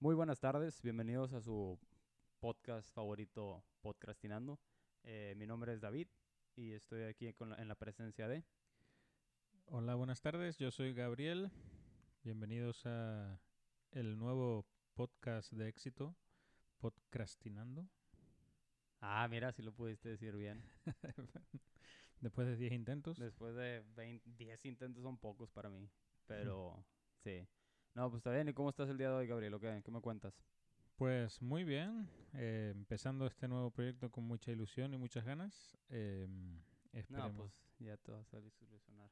Muy buenas tardes, bienvenidos a su podcast favorito, Podcastinando. Eh, mi nombre es David y estoy aquí con la- en la presencia de... Hola, buenas tardes. Yo soy Gabriel. Bienvenidos a el nuevo podcast de éxito, Podcastinando. Ah, mira, si lo pudiste decir bien. Después de 10 intentos. Después de 20, 10 intentos son pocos para mí, pero sí. No, pues está bien. ¿Y cómo estás el día de hoy, Gabriel? ¿O ¿Qué, qué me cuentas? Pues muy bien. eh, empezando este nuevo proyecto con mucha ilusión y muchas ganas. eh, No, esperemos. pues ya te vas a desilusionar.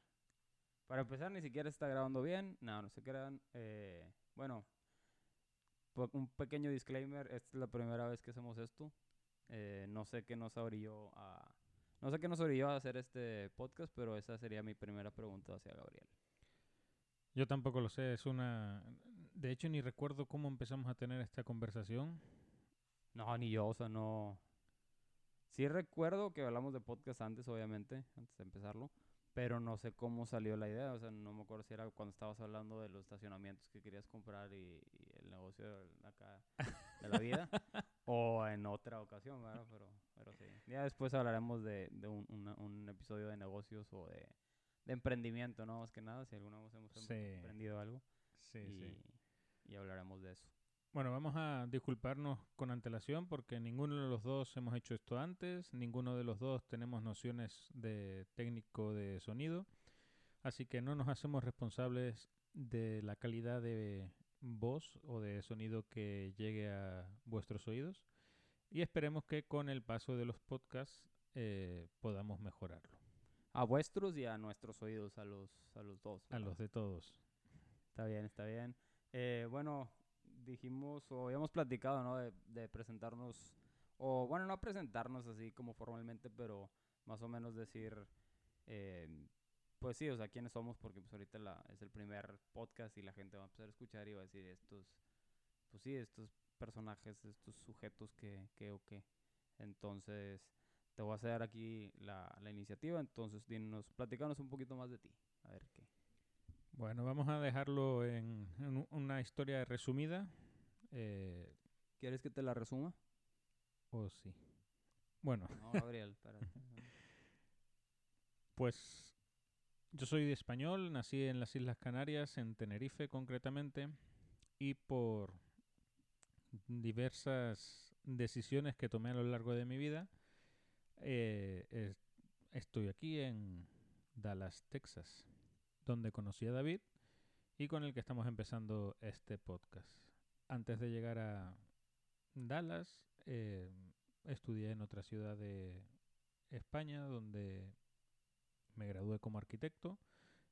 Para empezar, ni siquiera está grabando bien. No, no se crean. Eh, bueno, un pequeño disclaimer. Esta es la primera vez que hacemos esto. Eh, no sé qué nos orilló a... No sé qué nos orilló a hacer este podcast, pero esa sería mi primera pregunta hacia Gabriel. Yo tampoco lo sé. Es una. De hecho, ni recuerdo cómo empezamos a tener esta conversación. No, ni yo, o sea, no... Sí recuerdo que hablamos de podcast antes, obviamente, antes de empezarlo, pero no sé cómo salió la idea, o sea, no me acuerdo si era cuando estabas hablando de los estacionamientos que querías comprar y, y el negocio de acá de la vida, o en otra ocasión, ¿verdad? Pero, pero sí. Ya después hablaremos de, de un, una- un episodio de negocios o de, de emprendimiento, ¿no? Más que nada, si alguna vez hemos em- Sí. emprendido algo Sí, y, sí. y hablaremos de eso. Bueno, vamos a disculparnos con antelación porque ninguno de los dos hemos hecho esto antes, ninguno de los dos tenemos nociones de técnico de sonido, así que no nos hacemos responsables de la calidad de voz o de sonido que llegue a vuestros oídos y esperemos que con el paso de los podcasts eh, podamos mejorarlo. A vuestros y a nuestros oídos, a los, a los dos. A los de todos. Está bien, está bien. Eh, bueno, dijimos o habíamos platicado, ¿no? De, de presentarnos, o bueno, no presentarnos así como formalmente, pero más o menos decir, eh, pues sí, o sea, quiénes somos, porque pues ahorita la, es el primer podcast y la gente va a empezar a escuchar y va a decir estos, pues sí, estos personajes, estos sujetos que, que o qué. Entonces, te voy a hacer aquí la, la iniciativa, entonces dinos, platicanos un poquito más de ti, a ver qué. Bueno, vamos a dejarlo en, una historia resumida. eh, ¿Quieres que te la resuma? o sí. Bueno, No, Gabriel, espérate. Pues yo soy de español, nací en las Islas Canarias, en Tenerife concretamente, y por diversas decisiones que tomé a lo largo de mi vida, eh, es- estoy aquí en Dallas, Texas, donde conocí a David y con el que estamos empezando este podcast. Antes de llegar a Dallas, eh, estudié en otra ciudad de España, donde me gradué como arquitecto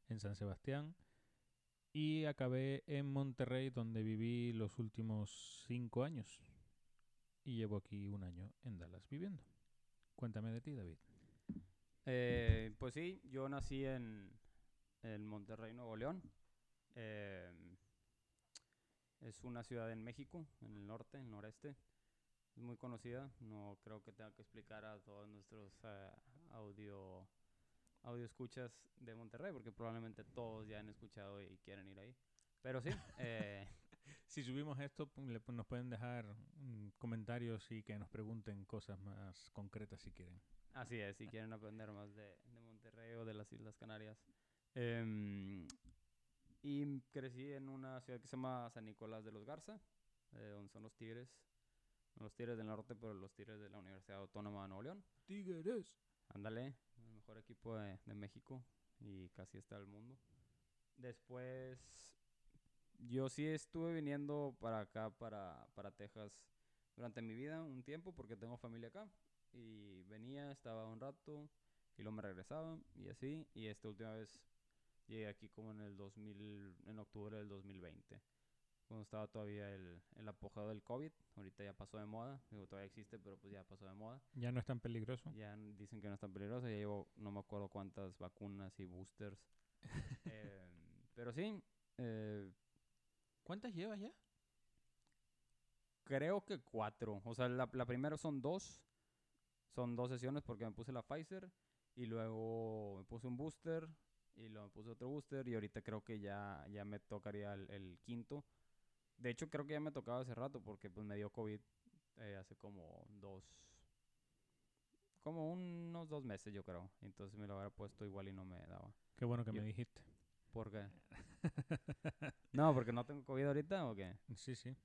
en San Sebastián y acabé en Monterrey donde viví los últimos cinco años y llevo aquí un año en Dallas viviendo. Cuéntame de ti, David. Eh, pues sí, yo nací en, en Monterrey, Nuevo León. Em, es una ciudad en México, en el norte, en el noreste. Es muy conocida. No creo que tenga que explicar a todos nuestros eh, audio, audio escuchas de Monterrey, porque probablemente todos ya han escuchado y quieren ir ahí. Pero sí, eh, Si subimos esto, nos pueden dejar mm, comentarios y que nos pregunten cosas más concretas si quieren. Así es, si quieren aprender más de, de Monterrey o de las Islas Canarias. Em, y crecí en una ciudad que se llama San Nicolás de los Garza, eh, donde son los Tigres. No los Tigres del Norte, pero los Tigres de la Universidad Autónoma de Nuevo León. Tigres. Ándale, el mejor equipo de, de México y casi está del mundo. Después, yo sí estuve viniendo para acá, para, para Texas, durante mi vida, un tiempo, porque tengo familia acá. Y venía, estaba un rato, y luego me regresaba, y así. Y esta última vez llegué aquí como en el 2000, en octubre del 2020. Cuando estaba todavía el, el apogeo del COVID. Ahorita ya pasó de moda. Digo, todavía existe, pero pues ya pasó de moda. Ya no es tan peligroso. Ya dicen que no es tan peligroso. Ya llevo no me acuerdo cuántas vacunas y boosters. Em, pero sí, eh, ¿Cuántas llevas ya? creo que cuatro. O sea, la, la primera son dos. Son dos sesiones porque me puse la Pfizer y luego me puse un booster y luego me puse otro booster y ahorita creo que ya, ya me tocaría el, el quinto. de hecho creo que ya me tocaba hace rato porque pues me dio COVID eh, hace como dos, como unos dos meses yo creo. Entonces me lo había puesto igual y no me daba. Qué bueno que Yo- me dijiste. ¿Por qué? no, porque no tengo COVID ahorita o qué. Sí, sí.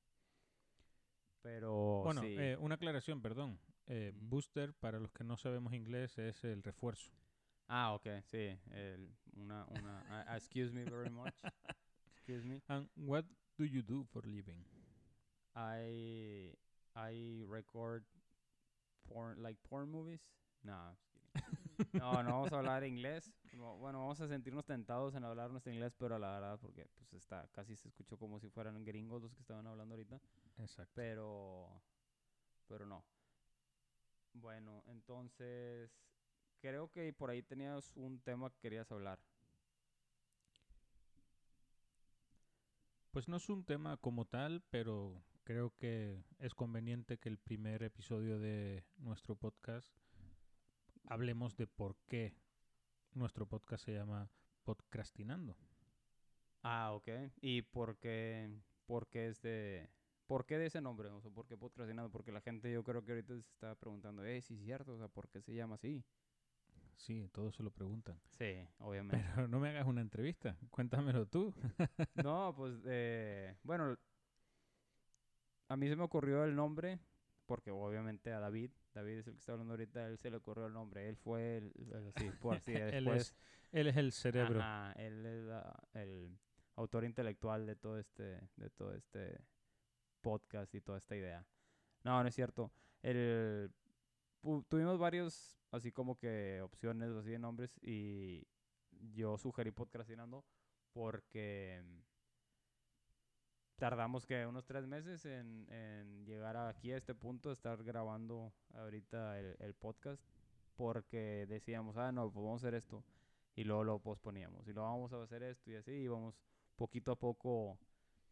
Pero bueno, sí. eh, una aclaración, perdón. Eh. Booster, para los que no sabemos inglés, es el refuerzo. Ah, ok, sí. el- una, una, ah, excuse me very much. Excuse me. And what do you do for living? I I record porn like porn movies. No, just kidding. No, no vamos a hablar inglés. No, bueno, vamos a sentirnos tentados en hablar nuestro inglés, pero la verdad porque pues está casi se escuchó como si fueran gringos los que estaban hablando ahorita, Exacto. pero pero no. Bueno, entonces creo que por ahí tenías un tema que querías hablar. Pues no es un tema como tal, pero creo que es conveniente que el primer episodio de nuestro podcast hablemos de por qué nuestro podcast se llama Podcastinando. Ah, ok. ¿Y por qué, por qué es de, por qué de ese nombre? O sea, ¿por qué podcastinando? Porque la gente yo creo que ahorita se está preguntando, eh, sí es cierto, o sea, ¿por qué se llama así? Sí, todos se lo preguntan. Sí, obviamente. Pero no me hagas una entrevista, cuéntamelo tú. no, pues, eh, bueno, a mí se me ocurrió el nombre, porque obviamente a David, David es el que está hablando ahorita, él se le ocurrió el nombre, él fue el, el- sí, por así, él, después, es, él es el cerebro. Ajá, él es la- el autor intelectual de todo este, de todo este podcast y toda esta idea. No, no es cierto. El, tuvimos varios, así como que opciones, así de nombres, y yo sugerí podcastinando porque tardamos que unos tres meses en, en llegar aquí a este punto, estar grabando ahorita el, el podcast, porque decíamos, ah, no, pues vamos a hacer esto y luego lo posponíamos y luego vamos a hacer esto y así íbamos poquito a poco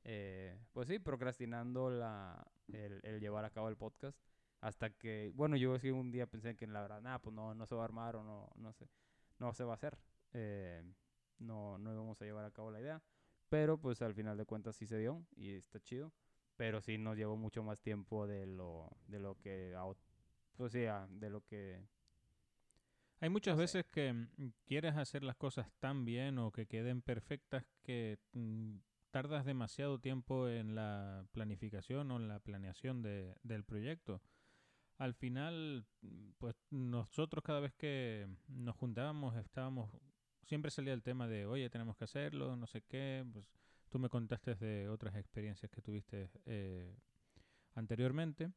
eh, pues sí procrastinando la el, llevar a cabo el podcast hasta que bueno yo sí un día pensé que la verdad nada pues no no se va a armar o no no sé no se va a hacer eh, no no íbamos a llevar a cabo la idea pero pues al final de cuentas sí se dio y está chido pero sí nos llevó mucho más tiempo de lo de lo que pues sí de lo que Hay muchas No sé. veces que mm, quieres hacer las cosas tan bien o que queden perfectas que mm, tardas demasiado tiempo en la planificación o en la planeación de- del proyecto. Al final, mm, pues nosotros cada vez que nos juntábamos estábamos, siempre salía el tema de, oye, tenemos que hacerlo, no sé qué, pues tú me contaste de otras experiencias que tuviste eh, anteriormente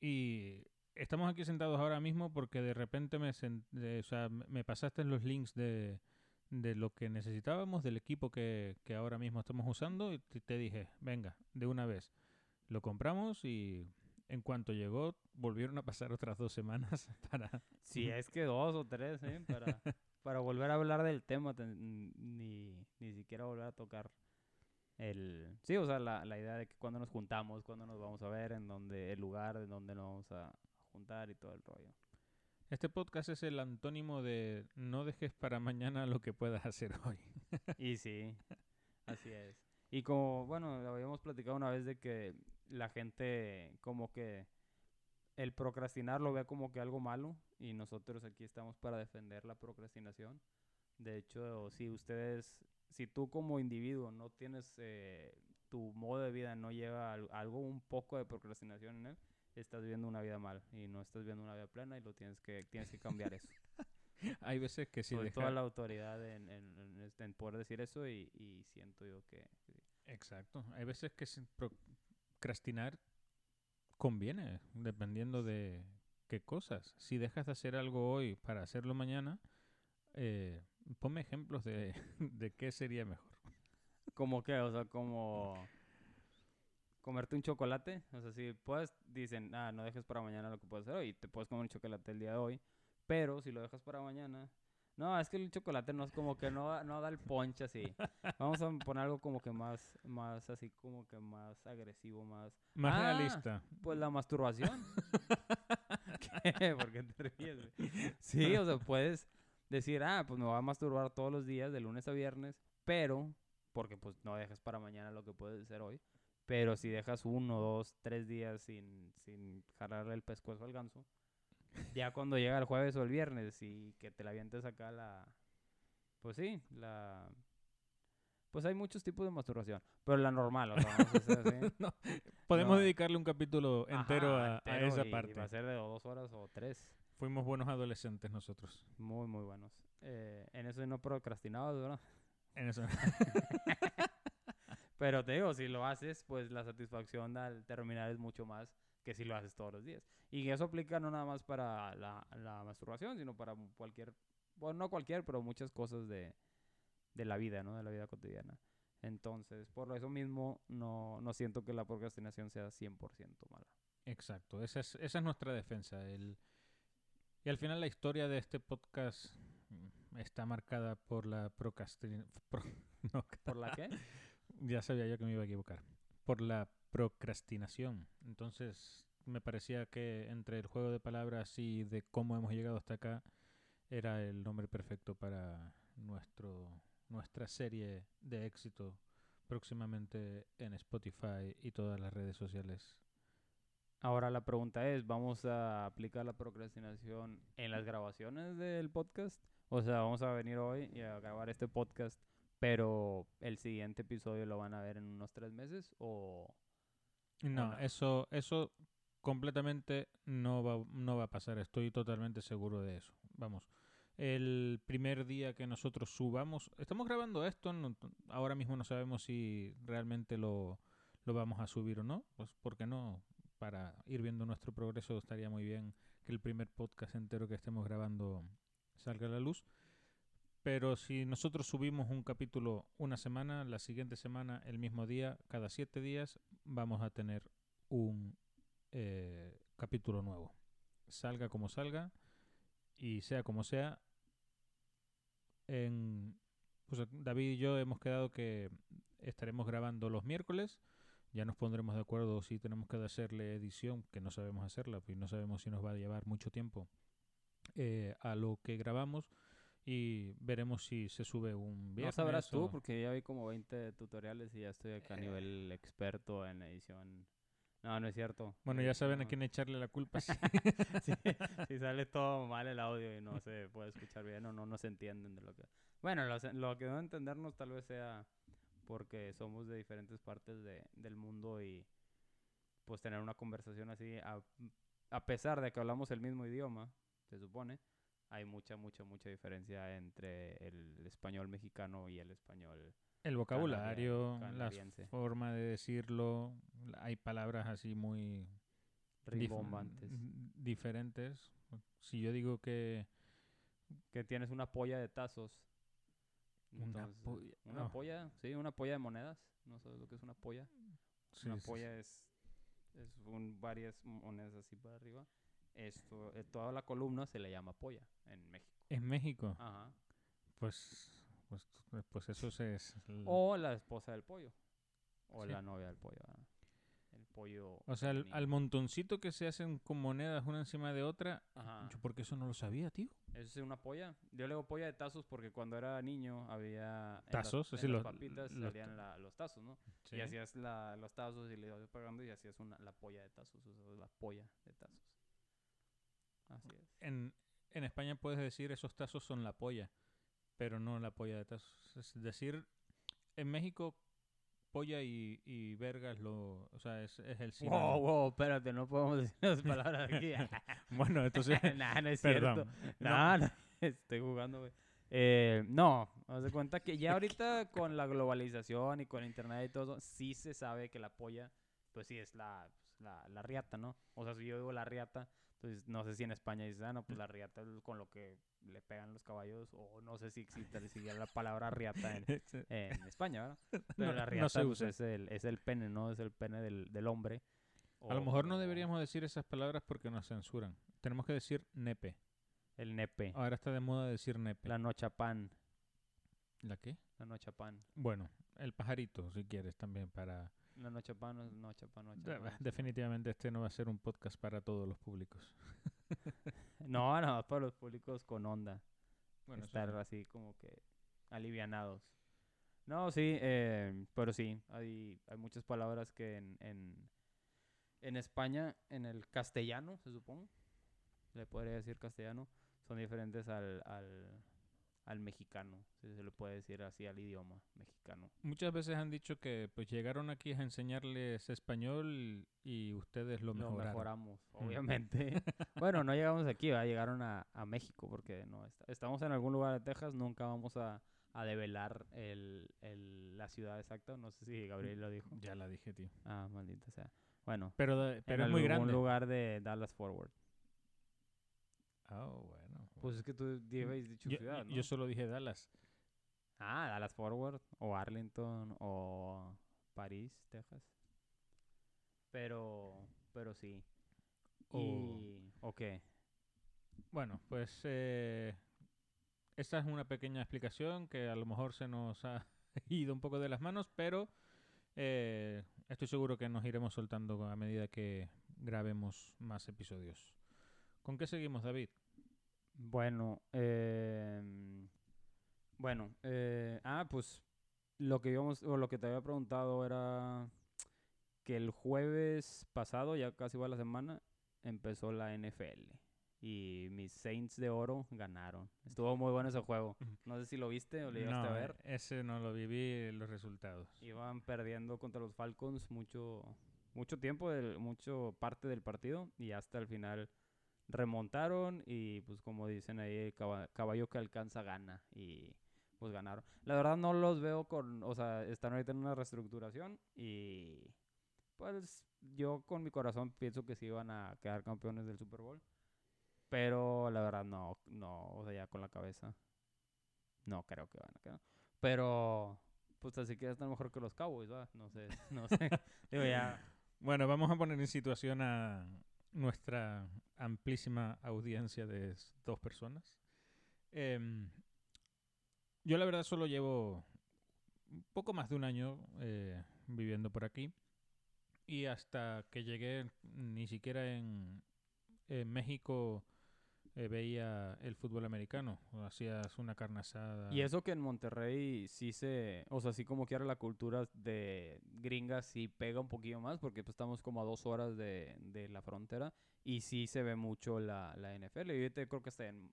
y estamos aquí sentados ahora mismo porque de repente me, sen- de- o sea, me- pasaste los links de, de lo que necesitábamos, del equipo que, que ahora mismo estamos usando y te, dije, venga, de una vez. Lo compramos y en cuanto llegó volvieron a pasar otras dos semanas para... Si es que dos o tres, ¿eh? Para, para volver a hablar del tema, ni, ni siquiera volver a tocar el... Sí, o sea, la, la idea de que cuando nos juntamos, cuando nos vamos a ver, en donde el lugar, en donde nos vamos a juntar y todo el rollo. Este podcast es el antónimo de no dejes para mañana lo que puedas hacer hoy. Y sí, así es. Y como, bueno, lo habíamos platicado una vez de que la gente como que el procrastinar lo ve como que algo malo y nosotros aquí estamos para defender la procrastinación. De hecho, si ustedes, si tú como individuo no tienes eh, tu modo de vida, no lleva al- algo, un poco de procrastinación en él, estás viviendo una vida mal y no estás viviendo una vida plena y lo tienes que, tienes que cambiar eso. Hay veces que si Soy deja- toda la autoridad en, en- en este- en poder decir eso y, y siento yo que... que sí. Exacto. Hay veces que sin procrastinar conviene, dependiendo de qué cosas. Si dejas de hacer algo hoy para hacerlo mañana, eh, ponme ejemplos de, de qué sería mejor. ¿Cómo qué? O sea, como... Comerte un chocolate. O sea, si puedes, dicen, ah, no dejes para mañana lo que puedes hacer hoy. Te puedes comer un chocolate el día de hoy. Pero si lo dejas para mañana... No, es que el chocolate no es como que no, no da el punch así. Vamos a poner algo como que más, más así como que más agresivo, más... Más Ah. realista. Pues la masturbación. ¿Qué? ¿Por qué te ríes? Sí, o sea, puedes decir, ah, pues me voy a masturbar todos los días, de lunes a viernes, pero, porque pues no dejas para mañana lo que puedes hacer hoy, Pero si dejas uno, dos, tres días sin, sin jalarle el pescuezo al ganso, ya cuando llega el jueves o el viernes y que te la avientes acá la... Pues sí, la... Pues hay muchos tipos de masturbación, pero la normal, o sea, vamos a hacer así. No, Podemos No. dedicarle un capítulo entero, Ajá, a, a entero esa y parte. Va a ser de dos horas o tres. Fuimos buenos adolescentes nosotros. Muy, muy buenos. Eh, en eso no procrastinabas, ¿verdad? En eso. Pero te digo, si lo haces, pues la satisfacción al terminar es mucho más que si lo haces todos los días. Y eso aplica no nada más para la, la masturbación, sino para cualquier, bueno, no cualquier, pero muchas cosas de, de la vida, ¿no? De la vida cotidiana. Entonces, por eso mismo, no, no siento que la procrastinación sea 100% mala. Exacto, esa es, esa es nuestra defensa. El, y al final la historia de este podcast mm, está marcada por la procrastinación. no, ¿Por la qué? ya sabía yo que me iba a equivocar. Por la procrastinación. Entonces me parecía que entre el juego de palabras y de cómo hemos llegado hasta acá era el nombre perfecto para nuestro nuestra serie de éxito próximamente en Spotify y todas las redes sociales. Ahora la pregunta es, ¿vamos a aplicar la procrastinación en las grabaciones del podcast? O sea, vamos a venir hoy y a grabar este podcast, pero el siguiente episodio lo van a ver en unos tres meses o... No, no? eso eso completamente no va, no va a pasar. Estoy totalmente seguro de eso. Vamos. El primer día que nosotros subamos, estamos grabando esto, no- ahora mismo no sabemos si realmente lo, lo vamos a subir o no, pues ¿por qué no? Para ir viendo nuestro progreso estaría muy bien que el primer podcast entero que estemos grabando salga a la luz. Pero si nosotros subimos un capítulo una semana, la siguiente semana, el mismo día, cada siete días, vamos a tener un eh, capítulo nuevo. Salga como salga y sea como sea. En, pues David y yo hemos quedado que estaremos grabando los miércoles. Ya nos pondremos de acuerdo si tenemos que hacerle edición, que no sabemos hacerla, pues no sabemos si nos va a llevar mucho tiempo eh, a lo que grabamos y veremos si se sube un viernes. No sabrás tú, o- porque ya vi como 20 tutoriales y ya estoy acá a Eh. nivel experto en edición. No, no es cierto. Bueno, Eh, ya saben a no. quién echarle la culpa. sí. Sí, si sale todo mal el audio y no se puede escuchar bien o no nos entienden de lo que... Bueno, lo, se- lo que no entendernos tal vez sea porque somos de diferentes partes de- del mundo y pues tener una conversación así, a, a pesar de que hablamos el mismo idioma, se supone, hay mucha, mucha, mucha diferencia entre el español mexicano y el español El vocabulario, Canadian- la canadiense. forma de decirlo, hay palabras así muy rimbombantes. diferentes. Si yo digo que Que tienes una polla de tazos. Una Entonces, polla- Una polla, sí, una polla de monedas. ¿No sabes lo que es una polla? sí, una sí, sí. polla es, es un, varias monedas así para arriba. Esto, eh, toda la columna se le llama polla en México. en México, Ajá. pues, pues, pues eso se es el- O la esposa del pollo. O Sí. la novia del pollo. ¿verdad? El pollo. o sea, al, montoncito que se hacen con monedas una encima de otra, Ajá. yo porque eso no lo sabía, tío. Eso es una polla. Yo le digo polla de tazos porque cuando era niño había... en las- Tazos, en sí, las los- papitas los salían la- los tazos, ¿no? Sí. Y hacías la, los tazos y le ibas pagando y hacías una, la polla de tazos. O sea, la polla de tazos. Así es. En, en España puedes decir esos tazos son la polla, pero no la polla de tazos. Es decir, en México polla y, y verga es lo, o sea, es, es el Wow, sinónimo. wow, espérate, no podemos decir las palabras aquí. Bueno, entonces, nah, no es cierto. No, no, estoy jugando, güey. Eh, no, haz de cuenta que ya ahorita con la globalización y con internet y todo, sí se sabe que la polla, pues sí es la, pues, la, la riata, ¿no? O sea, si yo digo la riata, entonces no sé si en España dices, ah, no, pues la riata es con lo que le pegan los caballos, o no sé si existe si la palabra riata en, en España, ¿verdad? Pero No- la riata pues, es, el, es el pene, ¿no? Es el pene del, del hombre. A lo mejor no deberíamos decir esas palabras porque nos censuran. Tenemos que decir nepe. El nepe. Ahora está de moda decir nepe. La nochapán. ¿La qué? La nochapán. Bueno, el pajarito, si quieres, también para... Nochapán no es nochapán, De- nochapán. nochapán. Definitivamente este no va a ser un podcast para todos los públicos. No, no, para los públicos con onda. Bueno, estar sí. así como que alivianados. No, sí, eh, pero sí, hay, hay muchas palabras que en, en, en España, en el castellano, se supone, le podría decir castellano, son diferentes al, al, al mexicano, si se le puede decir así al idioma mexicano. Muchas veces han dicho que pues llegaron aquí a enseñarles español y ustedes lo Lo mejoraron. mejoramos, Mm. obviamente. bueno, no llegamos aquí, ¿verdad? llegaron a, a México, porque no est- estamos en algún lugar de Texas, nunca vamos a, a develar el, el, la ciudad exacta. No sé si Gabriel lo dijo. Ya la dije, tío. Ah, maldita sea. Bueno, Pero, de- pero en es muy algún grande. lugar de Dallas Forward. Ah, bueno. Pues es que tú di- habéis dicho yo, ciudad, ¿no? yo solo dije Dallas. Ah, Dallas Forward, o Arlington, o París, Texas. Pero, pero sí. O- Y, ¿O qué? Bueno, pues eh, esta es una pequeña explicación que a lo mejor se nos ha ido un poco de las manos, pero eh, estoy seguro que nos iremos soltando a medida que grabemos más episodios. ¿Con qué seguimos, David? Bueno, em, bueno, eh, ah, pues lo que íbamos, o lo que te había preguntado era que el jueves pasado, ya casi va la semana, empezó la NFL y mis Saints de oro ganaron. Estuvo muy bueno ese juego. No sé si lo viste o lo llegaste a ver. ese no lo viví, los resultados. Iban perdiendo contra los Falcons mucho, mucho tiempo, del, mucho parte del partido y hasta el final remontaron y pues como dicen ahí, el caba- caballo que alcanza gana y pues ganaron. La verdad no los veo con, o sea, están ahorita en una reestructuración y pues yo con mi corazón pienso que sí iban a quedar campeones del Super Bowl. Pero la verdad no, no, o sea, ya con la cabeza no creo que van a quedar. Pero pues así que están mejor que los Cowboys, ¿va? No sé, no sé. Digo, ya Bueno, vamos a poner en situación a nuestra amplísima audiencia de dos personas. Em, yo la verdad solo llevo poco más de un año eh, viviendo por aquí y hasta que llegué ni siquiera en México eh, veía el fútbol americano. Hacías una carne asada. Y eso que en Monterrey sí se, o sea, sí como que ahora la cultura de gringas sí pega un poquillo más porque pues estamos como a dos horas de, de la frontera y sí se ve mucho la, la NFL. Y ahorita creo que hasta en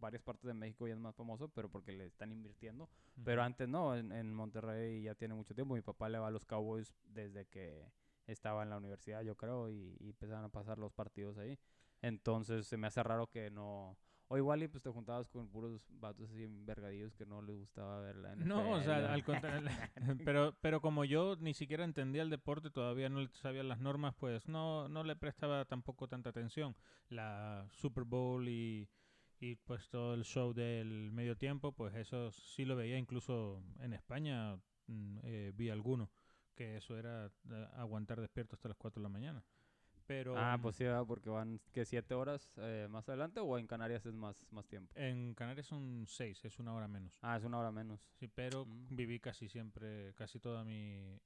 varias partes de México ya es más famoso, pero porque le están invirtiendo. Pero antes no, en, en Monterrey ya tiene mucho tiempo. Mi papá le va a los Cowboys desde que estaba en la universidad, yo creo, y, y empezaron a pasar los partidos ahí. Entonces se me hace raro que no... O igual y pues te juntabas con puros vatos así envergadillos que no les gustaba ver la NFL. No, o sea, al contrario. pero, pero como yo ni siquiera entendía el deporte, todavía no le sabía las normas, pues no, no le prestaba tampoco tanta atención. La Super Bowl y, y pues todo el show del medio tiempo, pues eso sí lo veía incluso en España, mm, eh, vi alguno, que eso era eh, aguantar despierto hasta las 4 de la mañana. Pero Ah, pues sí, ¿verdad? porque van que siete horas eh, más adelante o en Canarias es más, más tiempo. en Canarias son 6, es una hora menos. Ah, es una hora menos. Sí, pero Mm. viví casi siempre, casi toda mi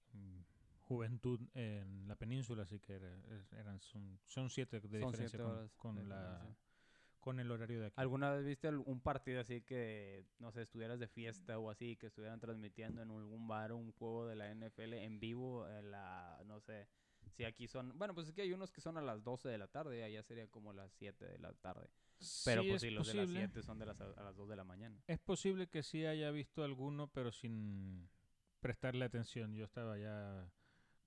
juventud en la península, así que eran son, son siete de Son diferencia siete con, horas con de la diferencia. con el horario de aquí. ¿Alguna vez viste un partido así que, no sé, estuvieras de fiesta o así, que estuvieran transmitiendo en algún bar un juego de la NFL en vivo, en la, no sé, si aquí son, bueno, pues es que hay unos que son a las 12 de la tarde, allá sería como las 7 de la tarde. Pero Sí, pues es sí, los de las posible. 7 son de las, a las 2 de la mañana. Es posible que sí haya visto alguno, pero sin prestarle atención. Yo estaba ya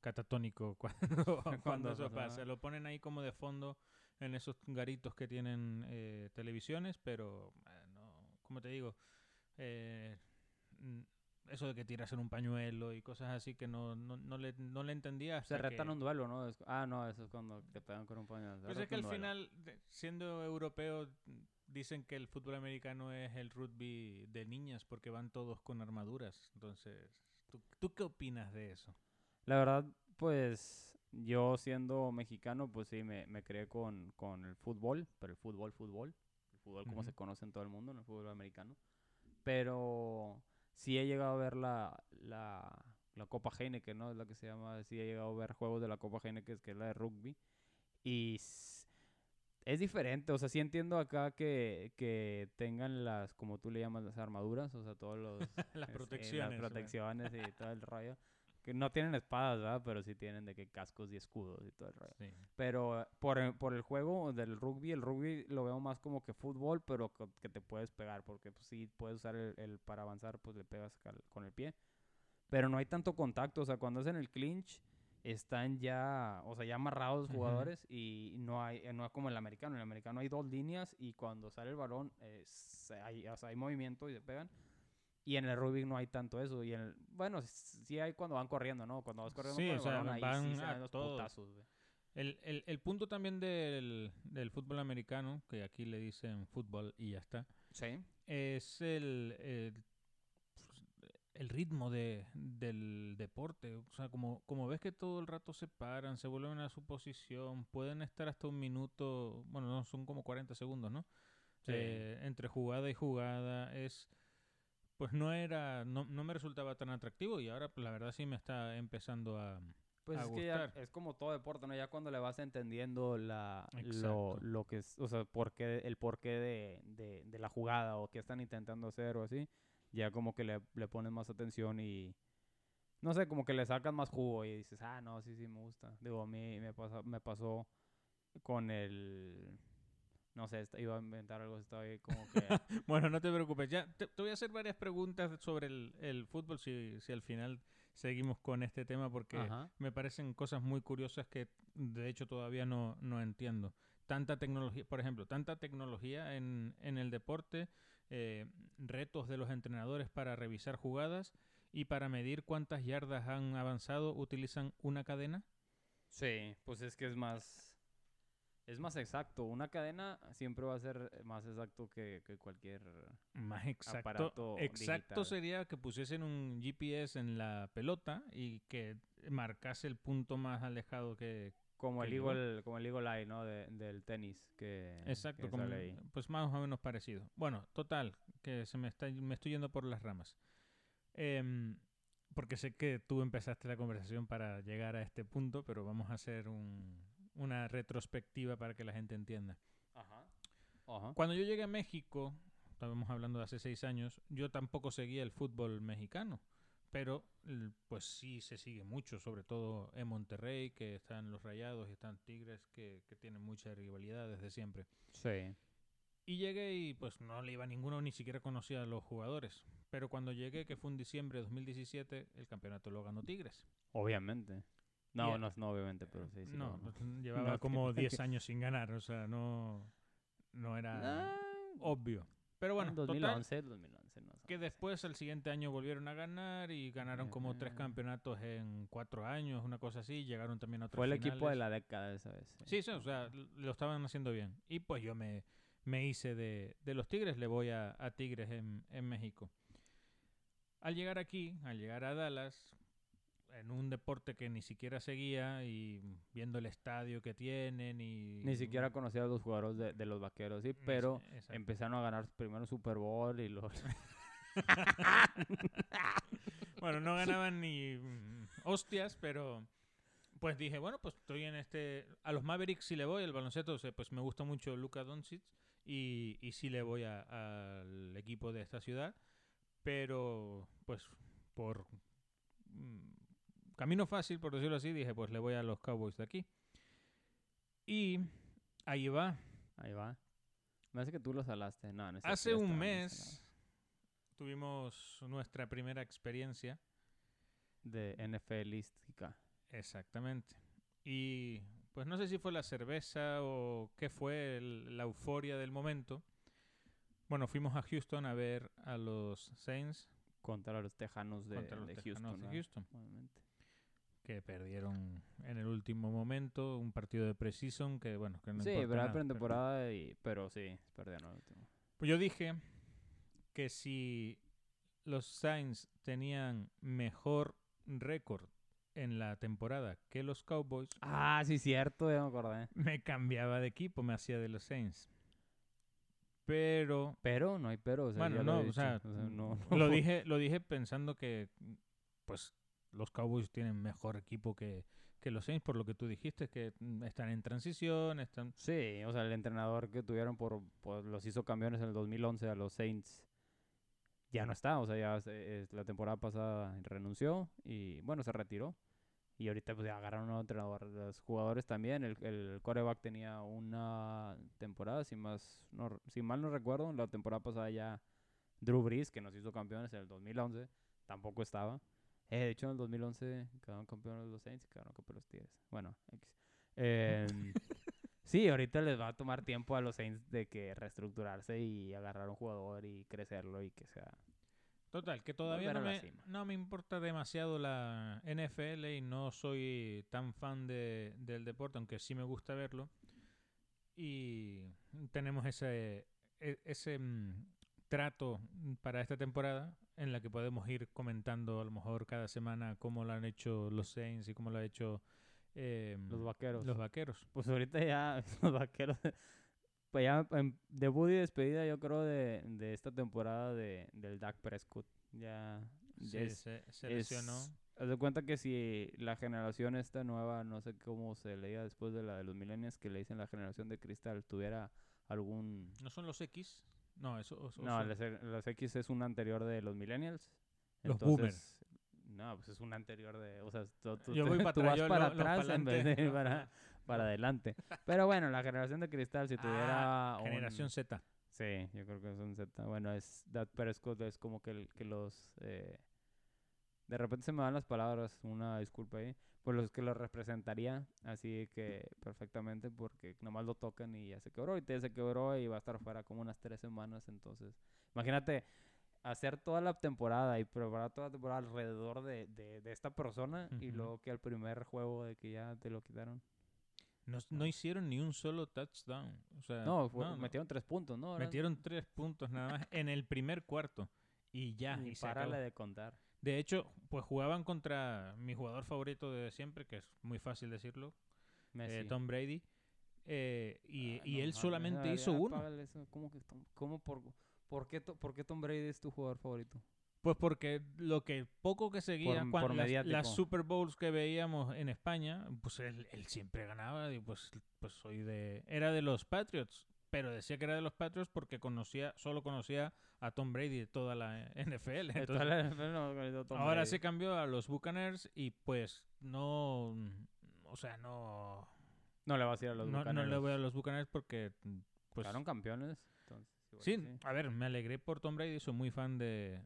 catatónico cuando, cuando, eso pasa. Lo ponen ahí como de fondo en esos garitos que tienen eh, televisiones, pero eh, no, como te digo, eh, eso de que tiras en un pañuelo y cosas así que no, no, no, le, no le entendía. Se retan que- un duelo, ¿no? Ah, no, eso es cuando te pegan con un pañuelo. Pues es que al duelo. final, siendo europeo, dicen que el fútbol americano es el rugby de niñas porque van todos con armaduras. Entonces, ¿tú, tú qué opinas de eso? La verdad, pues yo siendo mexicano, pues sí, me, me creé con, con el fútbol, pero el fútbol, fútbol, el fútbol como Ujú. se conoce en todo el mundo, ¿no? el fútbol americano. Pero sí he llegado a ver la, la, la Copa Heineken, ¿no? Es la que se llama, sí he llegado a ver juegos de la Copa Heineken, que es la de rugby. Y Es diferente, o sea, sí entiendo acá que, que tengan las, como tú le llamas, las armaduras, o sea, todos los... Las este, protecciones, Las protecciones y todo el rollo. Que no tienen espadas, ¿verdad? Pero sí tienen de que cascos y escudos y todo el rollo. Sí. Pero eh, por, el- por el juego del rugby, el rugby lo veo más como que fútbol, pero que te puedes pegar, porque pues, sí puedes usar el, el- para avanzar, pues le pegas con el pie. Pero no hay tanto contacto, o sea, cuando es en el clinch, están ya, o sea, ya amarrados los jugadores y no hay, eh, no es como el americano. En el americano hay dos líneas y cuando sale el balón, eh, hay, o sea, hay movimiento y se pegan. Y en el rugby no hay tanto eso. Y en el, bueno, sí hay cuando van corriendo, ¿no? Cuando vas corriendo Sí, con o el sea, balón, ahí van sí se dan los todo. putazos, güey. El, el, el punto también del, del fútbol americano, que aquí le dicen fútbol y ya está, Sí. es el, el, el ritmo de, del deporte. O sea, como, como ves que todo el rato se paran, se vuelven a su posición, pueden estar hasta un minuto, bueno, no, son como 40 segundos, ¿no? Sí. Eh, entre jugada y jugada es... Pues no era, no, no me resultaba tan atractivo y ahora pues, la verdad sí me está empezando a, Pues a es que ya gustar. es como todo deporte, ¿no? Ya cuando le vas entendiendo la, lo, lo que es, o sea, por qué- el porqué de, de, de la jugada o qué están intentando hacer o así, ya como que le, le pones más atención y, no sé, como que le sacas más jugo y dices, ah, no, sí, sí, me gusta. Digo, a mí me pasó, me pasó con el, no sé, iba a inventar algo, ahí como que... Bueno, no te preocupes. Ya te, te voy a hacer varias preguntas sobre el, el fútbol si, si al final seguimos con este tema porque Ajá. me parecen cosas muy curiosas que de hecho todavía no, no entiendo. Tanta tecnología, por ejemplo, tanta tecnología en, en el deporte, eh, retos de los entrenadores para revisar jugadas y para medir cuántas yardas han avanzado utilizan una cadena. Sí, pues es que es más... Es más exacto. Una cadena siempre va a ser más exacto que, que cualquier... Más exacto. Aparato Exacto digital. sería que pusiesen un GPS en la pelota y que marcase el punto más alejado que... Como el que llegó. Eagle, como el Eagle Eye, ¿no? De- del tenis que, Exacto, que como- ahí. pues más o menos parecido. Bueno, total, que se me está me estoy yendo por las ramas. Em, porque sé que tú empezaste la conversación para llegar a este punto, pero vamos a hacer un- una retrospectiva para que la gente entienda. Ajá. Ajá. Cuando yo llegué a México, estábamos hablando de hace seis años, yo tampoco seguía el fútbol mexicano, pero pues sí se sigue mucho, sobre todo en Monterrey, que están los Rayados y están Tigres, que, que tienen mucha rivalidad desde siempre. Sí. Y llegué y pues no le iba a ninguno, ni siquiera conocía a los jugadores. Pero cuando llegué, que fue en diciembre de 2017, el campeonato lo ganó Tigres. Obviamente. No, Ya. no, no, obviamente, pero sí, sí. no, ganó. pues, llevaba No, como que- 10 años sin ganar, o sea, no, no era Ah, obvio. Pero bueno, en total, 2011, 2011, no que después el siguiente año volvieron a ganar y ganaron como tres Ajá. campeonatos en cuatro años, una cosa así, llegaron también a otras Fue el equipo de finales. la década esa vez. Sí, sí, o sea, lo estaban haciendo bien. Y pues yo me, me hice de, de los Tigres, le voy a, a Tigres en, en México. Al llegar aquí, al llegar a Dallas, en un deporte que ni siquiera seguía y viendo el estadio que tienen y... Ni siquiera conocía a los jugadores de, de los vaqueros, sí, pero empezaron a ganar primero Super Bowl y los... Bueno, no ganaban ni mm, hostias, pero pues dije, bueno, pues estoy en este... A los Mavericks sí le voy, el baloncesto, o sea, pues me gusta mucho Luka Doncic y, y sí le voy al equipo de esta ciudad, pero pues por mm, camino fácil, por decirlo así, dije, pues le voy a los Cowboys de aquí. Y ahí va. Ahí va. Me hace que tú los salaste. No, no Hace un mes tuvimos nuestra primera experiencia De NFLística. Exactamente. Y pues no sé si fue la cerveza o qué fue el- la euforia del momento. Bueno, fuimos a Houston a ver a los Saints Contra los Tejanos de, contra los de Tejanos Houston. de. Houston, Obviamente. Que perdieron en el último momento un partido de preseason que bueno, que no sí, verdad, nada, pero- pretemporada, y, pero sí, perdieron el último. Pues yo dije que si los Saints tenían mejor récord en la temporada que los Cowboys, Ah, sí, cierto, ya me acordé. me cambiaba de equipo, me hacía de los Saints. Pero Pero, no hay pero. O sea, Bueno, no, o sea, no. lo dije, lo dije pensando que pues los Cowboys tienen mejor equipo que, que los Saints, por lo que tú dijiste, que mm, están en transición, están... Sí, o sea, el entrenador que tuvieron por, por- los hizo campeones en el 2011 a los Saints ya no está, o sea, ya la temporada pasada renunció y bueno, se retiró. Y ahorita pues ya agarraron un nuevo entrenador. Los jugadores también, el, el quarterback tenía una temporada, si más no, si mal no recuerdo, la temporada pasada ya Drew Brees, que nos hizo campeones en el 2011, tampoco estaba. Eh, de hecho, en el 2011 quedaron campeones los Saints y quedaron campeones los Tigres. Bueno, X. Em, sí, ahorita les va a tomar tiempo a los Saints de que reestructurarse y agarrar un jugador y crecerlo y que sea... Total, que todavía no me, no me importa demasiado la NFL y no soy tan fan de, del deporte, aunque sí me gusta verlo. Y tenemos ese, e- ese mm, trato para esta temporada en la que podemos ir comentando a lo mejor cada semana cómo lo han hecho los Saints y cómo lo ha hecho eh, Los vaqueros. los vaqueros. Pues ahorita ya los vaqueros... Pues ya en debut y despedida yo creo de, de esta temporada de, del Dak Prescott. Ya, es- se, se es- lesionó. Haz de cuenta que si la generación esta nueva, no sé cómo se leía después de la de los millennials, que le dicen la generación de cristal, tuviera algún... ¿No son los X? No, eso... o- o No, las, las X es un anterior de los millennials. Los entonces- No, pues es un anterior de... O sea, tú, tú- Yo voy tú para atrás, vas yo para lo- los atrás en vez de para, para adelante. Pero bueno, la generación de cristal, si tuviera... Ah, un- generación Z. Sí, yo creo que son Z. Bueno, es Dak Prescott es como que, que los... eh, de repente se me van las palabras, una disculpa ahí. Pues los que lo representaría así que perfectamente porque nomás lo tocan y ya se quebró. Y ya se quebró y va a estar fuera como unas tres semanas. Entonces, imagínate hacer toda la temporada y preparar toda la temporada alrededor de, de, de esta persona y luego que al primer juego de que ya te lo quitaron. No, no hicieron ni un solo touchdown. O sea, No, fue- Ah, no, no. metieron tres puntos, ¿no? Metieron tres puntos nada más en el primer cuarto. Y ya, y y de contar. De hecho, pues jugaban contra mi jugador favorito de siempre, que es muy fácil decirlo, eh. Tom Brady. eh, y, Ah, y no él solamente ya, hizo uno. ¿Cómo que Tom- cómo por, por, qué, to- por qué Tom Brady es tu jugador favorito? Pues porque lo que poco que seguía, Por- cuan- por las. Super Bowls que veíamos en España, pues él, él siempre ganaba. Y pues, pues soy de. Era de los Patriots, pero decía que era de los Patriots porque conocía, solo conocía a Tom Brady de toda la NFL. De Entonces, toda la NFL no a Tom ahora Brady. se cambió a los Buccaneers y pues no. O sea, no. No le vas a ir a los no, no Buccaneers. le voy a los Buccaneers porque. Pues, Quedaron campeones. Entonces, igual sí, sí. a ver, me alegré por Tom Brady. Soy muy fan de,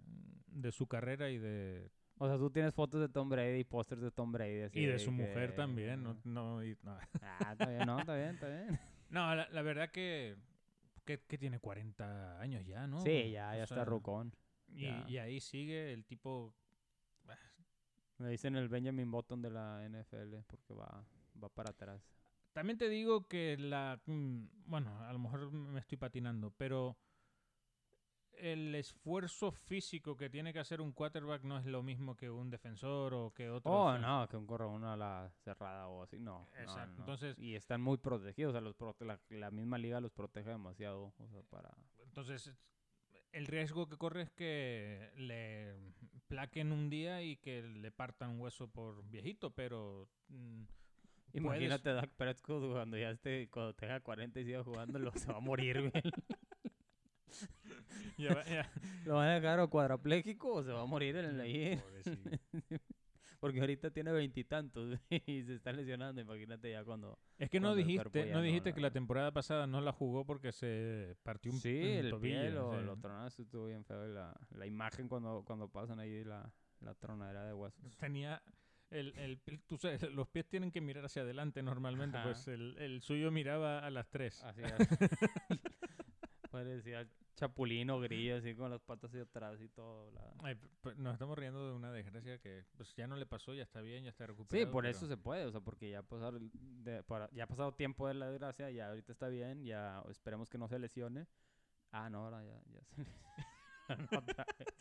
de su carrera y de, O sea, tú tienes fotos de Tom Brady y pósters de Tom Brady. así Y de su mujer que- también. No, no, y- no. Ah, está bien, no, está bien, está bien. No, la, la verdad que, que, que tiene 40 años ya, ¿no? Sí, ya, ya O está rucón. Y, y ahí sigue el tipo... Me dicen el Benjamin Button de la NFL porque va, va para atrás. También te digo que la... mm, Bueno, a lo mejor me estoy patinando, pero el esfuerzo físico que tiene que hacer un quarterback no es lo mismo que un defensor o que otro. Oh, no, que un corre uno a la cerrada o así, no. Exacto, no. entonces- Y están muy protegidos, o sea, los prote- la, la misma liga los protege demasiado, o sea, para... Entonces, el riesgo que corre es que le plaquen un día y que le partan un hueso por viejito, pero... mm, puedes- Imagínate a Dak Prescott cuando ya esté, cuando tenga 40 y siga jugando, lo, se va a morir, güey. ya ya- ¿Lo van a dejar o cuadrapléjico o se va a morir en el? Pobrecito. Porque ahorita tiene veintitantos y se está lesionando, imagínate ya cuando... Es que no Cuando dijiste, no dijiste que la temporada pasada no la jugó porque se partió un, Sí, el tobillo. pie lo, sí. lo tronaron, eso estuvo bien feo. la, la imagen cuando, cuando pasan ahí la, la tronadera de huesos. Tenía el, el- tú sabes, los pies tienen que mirar hacia adelante normalmente, Ajá. pues el, el suyo miraba a las tres. Así es. Parecía chapulín o grillo, así con las patas hacia atrás y todo. la- Ay, p- p- nos estamos riendo de una desgracia que pues ya no le pasó, ya está bien, ya está Sí, recuperado. por pero- eso se puede, o sea, porque ya, pasaron de- para- ya ha pasado tiempo de la desgracia, ya ahorita está bien, ya esperemos que no se lesione. Ah, no, ahora ya, ya se lesionó.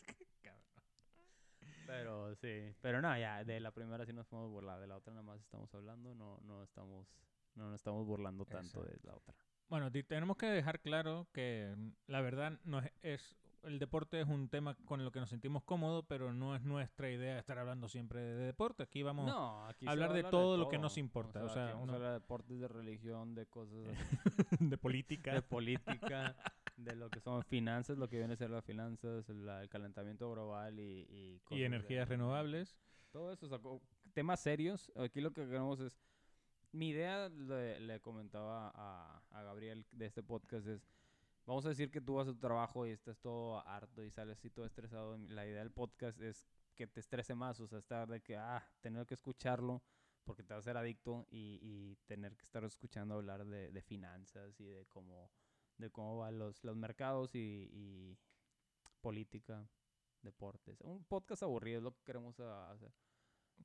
Pero sí, pero no, ya de la primera sí nos podemos burlar, de la otra nada más estamos hablando, no, no estamos, no nos estamos burlando tanto de la otra. Bueno, tenemos que dejar claro que mm, la verdad no es, es el deporte es un tema con lo que nos sentimos cómodos, pero no es nuestra idea estar hablando siempre de deporte. Aquí vamos No, aquí se hablar a de todo lo que nos importa, o sea, vamos no- a hablar de deportes, de religión, de cosas así, de política. de política, de lo que son finanzas, lo que viene a ser las finanzas, la- el calentamiento global y, y, cosas y de- energías renovables. Todo eso, o sea, co- temas serios. Aquí lo que queremos es. Mi idea, le, le comentaba a, Gabriel de este podcast, es. Vamos a decir que tú vas a tu trabajo y estás todo harto y sales así todo estresado. La idea del podcast es que te estrese más, o sea, estar de que, ah, tener que escucharlo porque te vas a ser adicto y, y tener que estar escuchando hablar de, de finanzas y de cómo, de cómo van los, los mercados y, política, deportes. Un podcast aburrido es lo que queremos hacer.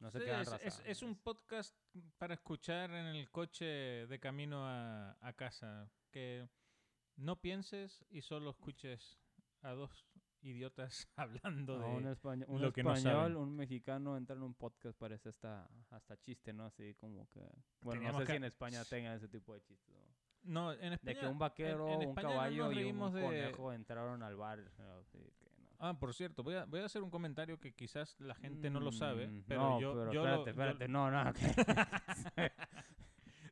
No sé Sí, es, es- es un podcast para escuchar en el coche de camino a, a casa. Que no pienses y solo escuches a dos idiotas hablando de... un español, un, lo que no español saben. un mexicano entra en un podcast parece hasta, hasta chiste, ¿no? Así como que... Bueno, Teníamos no sé que- si en España tengan ese tipo de chistes. ¿no? No, en De España... que un vaquero, en un España no caballo y un de- conejo entraron al bar. así que no. Ah, por cierto, voy a, voy a hacer un comentario que quizás la gente no lo sabe, Mm, pero no, yo... pero yo lo- espérate, yo- espérate, no, no.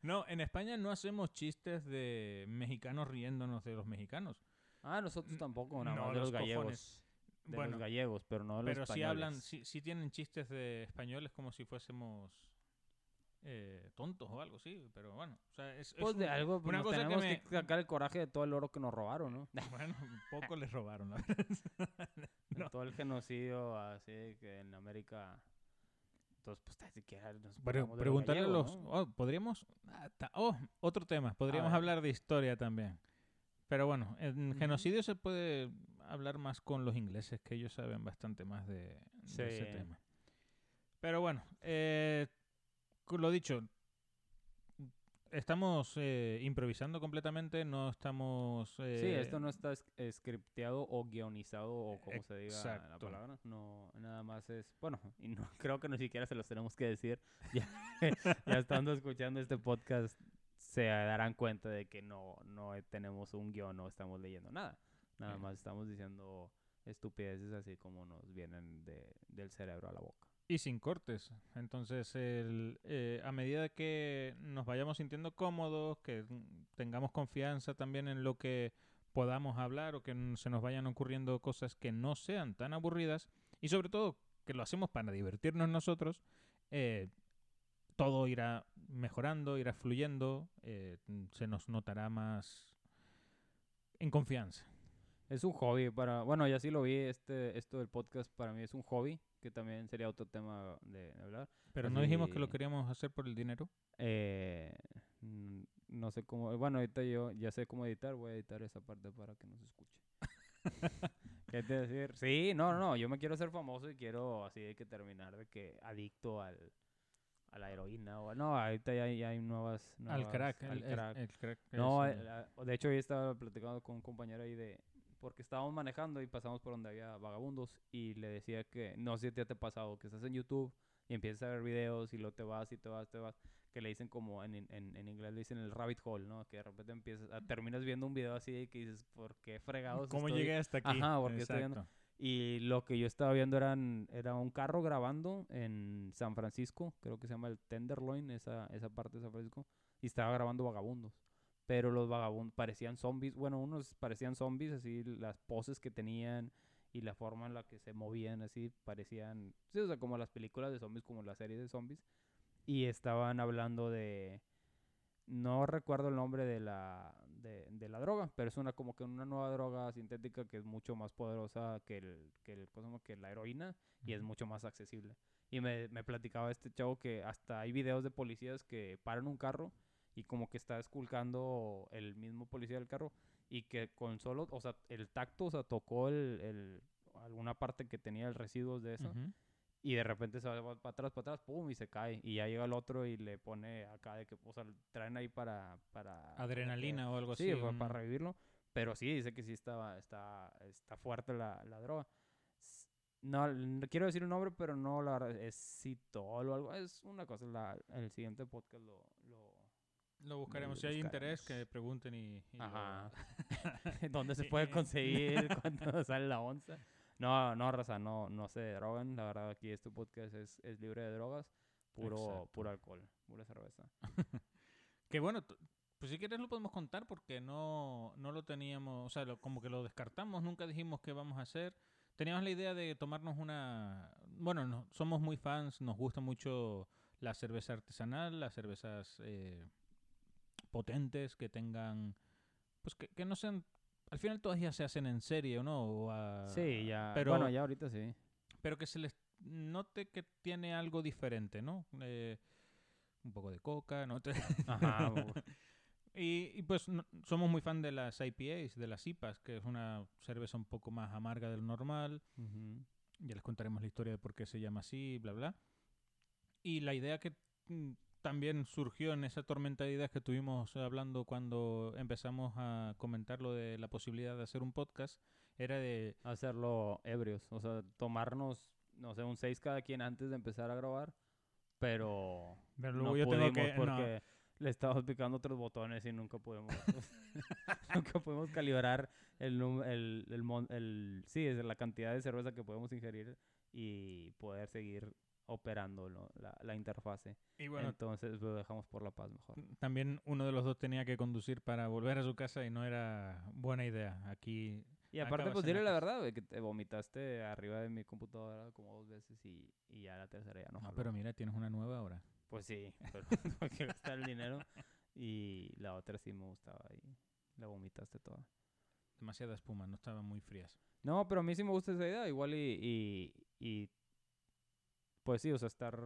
no, en España no hacemos chistes de mexicanos riéndonos de los mexicanos. ah, nosotros tampoco, nada No, más de los, los gallegos. cojones. De bueno, los gallegos, pero no de los pero sí hablan, españoles. sí, sí tienen chistes de españoles como si fuésemos eh, tontos o algo, sí, pero bueno, o sea, es, es Pues de un- algo, una nos cosa que tenemos que, me- sacar el coraje de todo el oro que nos robaron, ¿no? bueno, poco les robaron, la verdad. De No. todo el genocidio así que en América. Entonces, pues, ni siquiera nos Pero los preguntarle gallegos, los... ¿no? Oh, podríamos... ah, Oh, otro tema. Podríamos hablar de historia también. Pero bueno, en genocidio se puede hablar más con los ingleses, que ellos saben bastante más de, de ese tema. Pero bueno, eh, lo dicho, estamos eh, improvisando completamente, no estamos... Sí, eh, esto no está es- scripteado o guionizado o como se diga la palabra. No, nada más es. Bueno, y no creo que ni siquiera se los tenemos que decir. Ya, ya estando escuchando este podcast, se darán cuenta de que no, no tenemos un guion, no estamos leyendo nada. Nada Sí. más estamos diciendo estupideces así como nos vienen de, del cerebro a la boca. Y sin cortes. Entonces, el, eh, a medida que nos vayamos sintiendo cómodos, que tengamos confianza también en lo que podamos hablar o que se nos vayan ocurriendo cosas que no sean tan aburridas y sobre todo que lo hacemos para divertirnos nosotros, eh, todo irá mejorando, irá fluyendo, eh, se nos notará más en confianza. Es un hobby para, bueno, ya sí lo vi, este, esto del podcast para mí es un hobby, que también sería otro tema de hablar. Pero no dijimos que lo Así- queríamos hacer por el dinero. Eh, no sé cómo, bueno, ahorita yo ya sé cómo editar, voy a editar esa parte para que no se escuche. ¿Qué te decir? Sí, no, no, no, yo me quiero hacer famoso y quiero así de que terminar de que adicto al, a la heroína o no, ahorita ya, hay- ya hay nuevas, al nuevas- crack. al el- el- crack. el crack No, es, eh, la- de hecho hoy estaba platicando con un compañero ahí de... Porque estábamos manejando y pasamos por donde había vagabundos y le decía que, no sé si te ha pasado, que estás en YouTube y empiezas a ver videos y luego te vas y te vas, te vas, que le dicen como en, en, en inglés le dicen el rabbit hole, ¿no? Que de repente empiezas, a- terminas viendo un video así y que dices, ¿por qué fregados ¿Cómo estoy llegué hasta aquí? Ajá, porque estoy viendo- y lo que yo estaba viendo eran, era un carro grabando en San Francisco, creo que se llama el Tenderloin, esa, esa parte de San Francisco, y estaba grabando vagabundos. Pero los vagabundos parecían zombies, bueno, unos parecían zombies, así las poses que tenían y la forma en la que se movían, así parecían, sí, o sea, como las películas de zombies, como la serie de zombies. Y estaban hablando de, no recuerdo el nombre de la, de, de la droga, pero es una como que una nueva droga sintética que es mucho más poderosa que el, que el, que la heroína y es mucho más accesible. Y me, me platicaba este chavo que hasta hay videos de policías que paran un carro y como que está esculcando el mismo policía del carro y que con solo, o sea, el tacto, o sea, tocó el, el- alguna parte que tenía el residuos de eso Ujú. y de repente se va para atrás, para atrás, pum, y se cae. Y ya llega el otro y le pone acá de que, o sea, traen ahí para... para Adrenalina o algo Sí, así. un- para revivirlo. Pero sí, dice que sí estaba, está, está fuerte la, la droga. No quiero decir un nombre, pero no, la verdad, es Citol o algo. Es una cosa, la, el siguiente podcast lo, lo, Lo Lo buscaremos. Si hay interés, que pregunten y... y lo- Ajá. ¿Dónde se puede conseguir cuando sale la onza? No, no, raza, no, no se droguen. La verdad, aquí este podcast es, es libre de drogas. Puro, Exacto. puro alcohol, pura cerveza. Que bueno, pues si quieres lo podemos contar porque no, no lo teníamos, o sea, lo- como que lo descartamos, nunca dijimos qué vamos a hacer. Teníamos la idea de tomarnos una... Bueno, no, somos muy fans, nos gusta mucho la cerveza artesanal, las cervezas eh, potentes que tengan... Pues que, que no sean... Al final todas ya se hacen en serie, ¿no? O a- Sí, ya. Pero, bueno, ya ahorita sí. pero que se les note que tiene algo diferente, ¿no? Eh, un poco de coca, ¿no? Ajá. Y, y pues no- somos muy fan de las IPAs, de las IPAs, que es una cerveza un poco más amarga del normal. ujú. Ya les contaremos la historia de por qué se llama así, bla, bla. Y la idea que mm, también surgió en esa tormenta de ideas que tuvimos hablando cuando empezamos a comentar lo de la posibilidad de hacer un podcast, era de... Hacerlo ebrios. O sea, tomarnos, no sé, un 6 cada quien antes de empezar a grabar. Pero Pero no luego yo pudimos tengo que... no, porque le estábamos picando otros botones y nunca pudimos nunca pudimos calibrar el, el, el, el- sí es la cantidad de cerveza que podemos ingerir y poder seguir operando ¿no? la, la interfase y bueno, entonces lo dejamos por la paz mejor también uno de los dos tenía que conducir para volver a su casa y no era buena idea. Aquí y aparte pues dile la verdad güey, que te vomitaste arriba de mi computadora como dos veces y, y ya la tercera ya no, No, jaló. pero mira, tienes una nueva ahora. pues sí pero no hay que gastar el dinero y la otra sí me gustaba y la vomitaste toda Demasiada espuma, no estaban muy frías. No, pero a mí sí me gusta esa idea, igual y, y, y pues sí, o sea, estar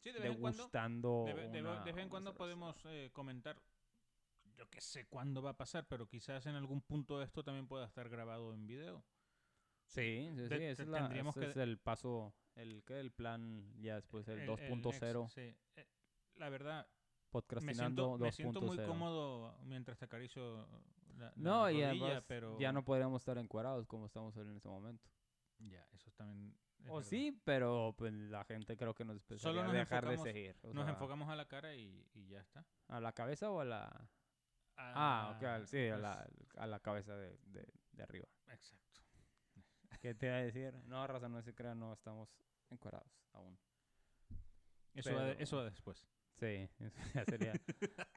Sí, de vez en cuando, degustando. de, de una- de vez en cuando podemos eh, comentar, yo que sé cuándo va a pasar, pero quizás en algún punto esto también pueda estar grabado en video. Sí, sí, sí, Te- ese es, la- tendríamos ese que- es el paso, el que el plan ya después, el, El- el 2.0, next, sí. Eh, La verdad, me podcastinando siento, me siento muy 2.0. cómodo mientras te acaricio la, la No, y rodilla, además pero ya no podríamos estar encuerados como estamos en ese momento. Ya, eso también es O verdad. sí, pero pues la gente creo que nos Solo a nos dejar de seguir. o Nos sea, enfocamos a la cara y, y ya está. ¿A la cabeza o a la...? Ah, ok, al- sí, a la, a la cabeza de, de, de arriba. Exacto. ¿Qué te iba a decir? No, raza, no se crea, no estamos encuerados aún. Eso, Pero- eso va después. Sí, eso ya sería.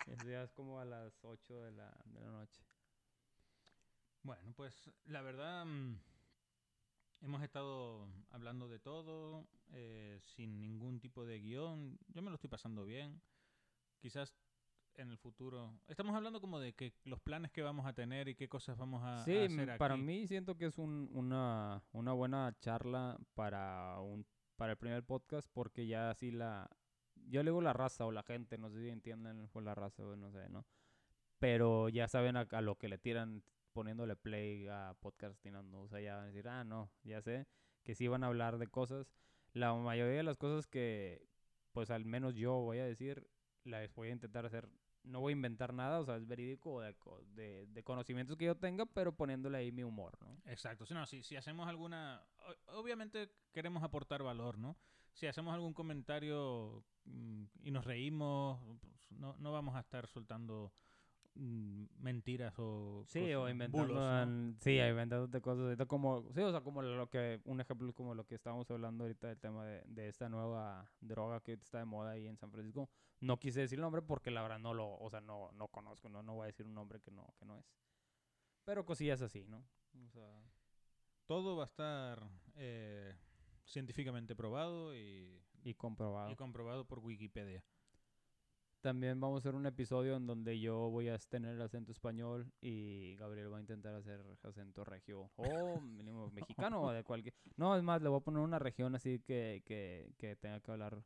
eso ya es como a las 8 de la, de la noche. Bueno, pues la verdad mm, hemos estado hablando de todo eh, sin ningún tipo de guion. Yo me lo estoy pasando bien. Quizás en el futuro estamos hablando como de que los planes que vamos a tener y qué cosas vamos a, a Sí, hacer m- para aquí. mí siento que es un, una, una buena charla para un para el primer podcast porque ya así la... Yo le digo la raza o la gente, no sé si entienden por la raza o no sé, ¿no? Pero ya saben a, a lo que le tiran poniéndole play a podcastinando. O sea, ya van a decir, ah, no, ya sé que sí van a hablar de cosas. La mayoría de las cosas que, pues al menos yo voy a decir, las voy a intentar hacer. No voy a inventar nada, o sea, es verídico de, de, de conocimientos que yo tenga, pero poniéndole ahí mi humor, ¿no? Exacto. Si, no, si, si hacemos alguna... Obviamente queremos aportar valor, ¿no? Si hacemos algún comentario mm, y nos reímos, pues, no, no vamos a estar soltando mentiras o... Sí, o cosas- inventando, bulos, ¿no? sí, inventándote cosas como, sí, o sea, como lo que, un ejemplo como lo que estábamos hablando ahorita del tema de, de esta nueva droga que está de moda ahí en San Francisco. No quise decir el nombre porque la verdad no lo, o sea, no, no conozco, no, no voy a decir un nombre que no, que no es. Pero cosillas así, ¿no? O sea, Todo va a estar eh, científicamente probado y, y comprobado. y comprobado por Wikipedia. También vamos a hacer un episodio en donde yo voy a tener el acento español y Gabriel va a intentar hacer acento regio o mínimo mexicano o de cualquier... No, es más, le voy a poner una región así que, que, que tenga que hablar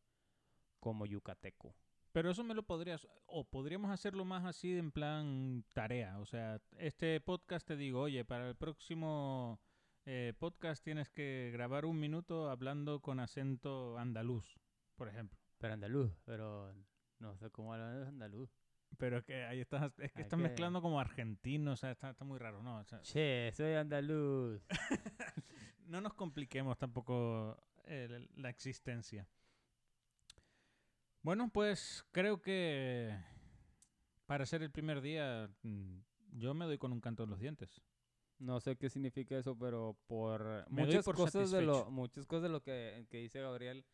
como yucateco. Pero eso me lo podrías, o podríamos hacerlo más así en plan tarea. O sea, este podcast te digo, oye, para el próximo eh, podcast tienes que grabar un minuto hablando con acento andaluz, por ejemplo. Pero andaluz, pero no sé cómo hablar andaluz. Pero que ahí estás, es que que- mezclando como argentino, o sea, está, está muy raro, ¿no? O sea, Che, soy andaluz. no nos compliquemos tampoco eh, la existencia. Bueno, pues creo que para ser el primer día, mm, yo me doy con un canto en los dientes. No sé qué significa eso, pero por Me muchas por cosas de lo muchas cosas de lo que, que dice Gabriel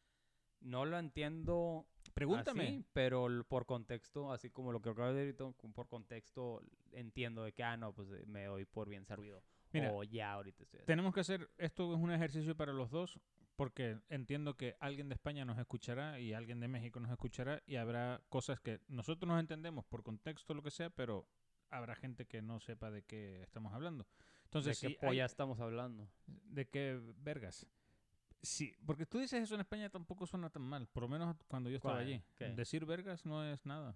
no lo entiendo Pregúntame. así, pero por contexto, así como lo que acabas de decir, por contexto entiendo de que ah no, pues eh, me doy por bien servido. Mira, o ya ahorita estoy así. Tenemos que hacer, esto es un ejercicio para los dos, porque entiendo que alguien de España nos escuchará y alguien de México nos escuchará y habrá cosas que nosotros nos entendemos por contexto, lo que sea, pero habrá gente que no sepa de qué estamos hablando. Entonces, ¿De qué si hay- polla estamos hablando? ¿De qué vergas? Sí, porque tú dices eso en España tampoco suena tan mal, por lo menos cuando yo estaba ¿Cuál? allí. ¿Qué? Decir vergas no es nada.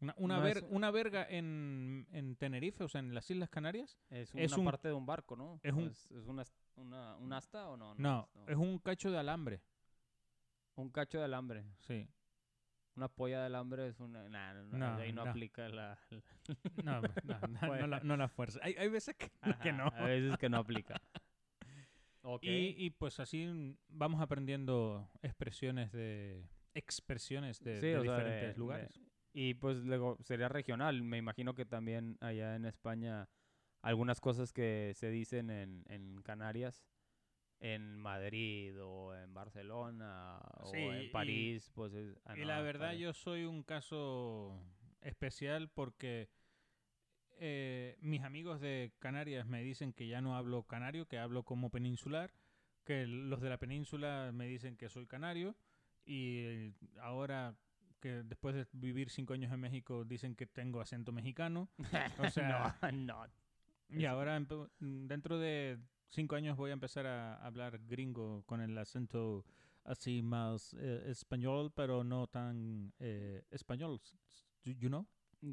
Una, una, No ver- es- una verga en, en Tenerife, o sea, en las Islas Canarias, Es, Es una un- parte de un barco, ¿no? es ¿O un- es, una, una- un asta o no? no, no. es un cacho de alambre, un cacho de alambre. sí. Una polla de alambre es una. Nah, no, no, ahí no, aplica la. la- No, no, la, no la fuerza. Hay, hay veces que, que no. A veces que no aplica. Y, y pues así vamos aprendiendo expresiones de expresiones de, Sí, de o sea, diferentes de- lugares. de- y pues luego sería regional. Me imagino que también allá en España algunas cosas que se dicen en, en Canarias, en Madrid o en Barcelona Sí, o y- en París, pues es... ah, Y no, la verdad París. yo soy un caso especial porque eh, mis amigos de Canarias me dicen que ya no hablo canario, que hablo como peninsular, que los de la península me dicen que soy canario y eh, ahora que después de vivir cinco años en México dicen que tengo acento mexicano. O sea, no, no. y ahora dentro de cinco años voy a empezar a hablar gringo con el acento así más eh, español, pero no tan eh, español. You know?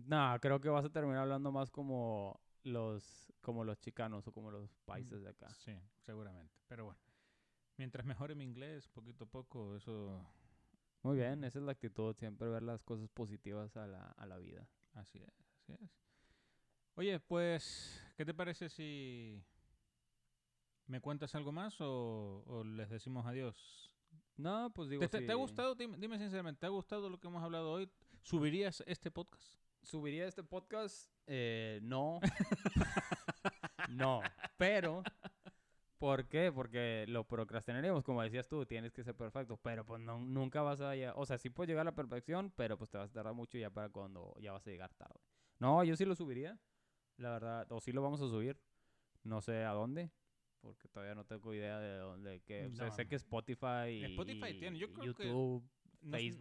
No, creo que vas a terminar hablando más como los como los chicanos o como los países de acá. Sí, seguramente. Pero bueno, mientras mejore mi inglés poquito a poco, eso Muy bien, esa es la actitud, siempre ver las cosas positivas a la, a la vida. así es, así es. Oye, pues, ¿qué te parece si me cuentas algo más o, o les decimos adiós? No, pues digo, ¿Te, te- te ha gustado? Dime, dime sinceramente, ¿te ha gustado lo que hemos hablado hoy? ¿Subirías este podcast? ¿Subiría este podcast? Eh, no. no, pero... ¿Por qué? Porque lo procrastinaríamos, como decías tú, tienes que ser perfecto, pero pues no, nunca vas a llegar, o sea, sí puedes llegar a la perfección, pero pues te vas a tardar mucho ya para cuando ya vas a llegar tarde. No, yo sí lo subiría, la verdad, o sí lo vamos a subir, no sé a dónde, porque todavía no tengo idea de dónde, que, o sea, No, sé que Spotify y, Spotify tiene, yo creo que YouTube, es-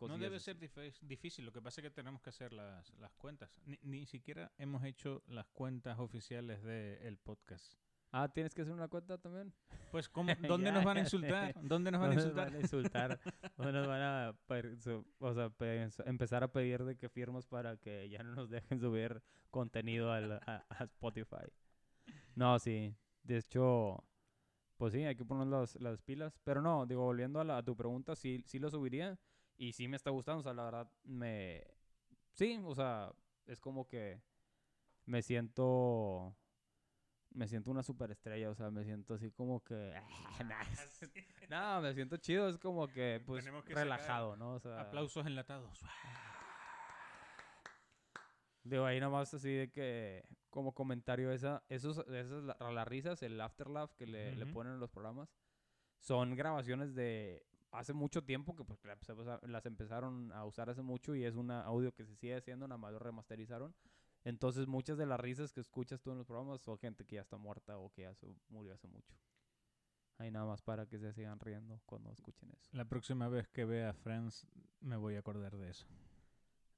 No debe ser difícil, lo que pasa es que tenemos que hacer las, las cuentas. Ni, ni siquiera hemos hecho las cuentas oficiales del podcast. Ah, ¿tienes que hacer una cuenta también? Pues, ¿cómo, ¿dónde nos van a insultar? ¿Dónde nos van a ¿Dónde insultar? van a insultar? ¿Dónde nos van a, o sea, pe- empezar a pedir de que firmas para que ya no nos dejen subir contenido al- a, a Spotify? No, sí. De hecho, pues sí, hay que poner las, las pilas. Pero no, digo, volviendo a, la- a tu pregunta, sí, sí lo subiría. Y sí me está gustando, o sea, la verdad, me... Sí, o sea, es como que me siento... Me siento una superestrella, o sea, me siento así como que... No, me siento chido, es como que, pues, Tenemos que relajado, ¿no? O sea, Aplausos enlatados. Digo, ahí nomás así de que, como comentario, esa, esos, esas, la- las risas, el afterlaugh que le, le ponen en los programas, son grabaciones de hace mucho tiempo que pues las empeza- las empezaron a usar hace mucho y es un audio que se sigue haciendo, nada más lo remasterizaron. Entonces muchas de las risas que escuchas tú en los programas son gente que ya está muerta o que ya murió hace mucho. Ahí nada más para que se sigan riendo cuando escuchen eso. La próxima vez que vea Friends me voy a acordar de eso.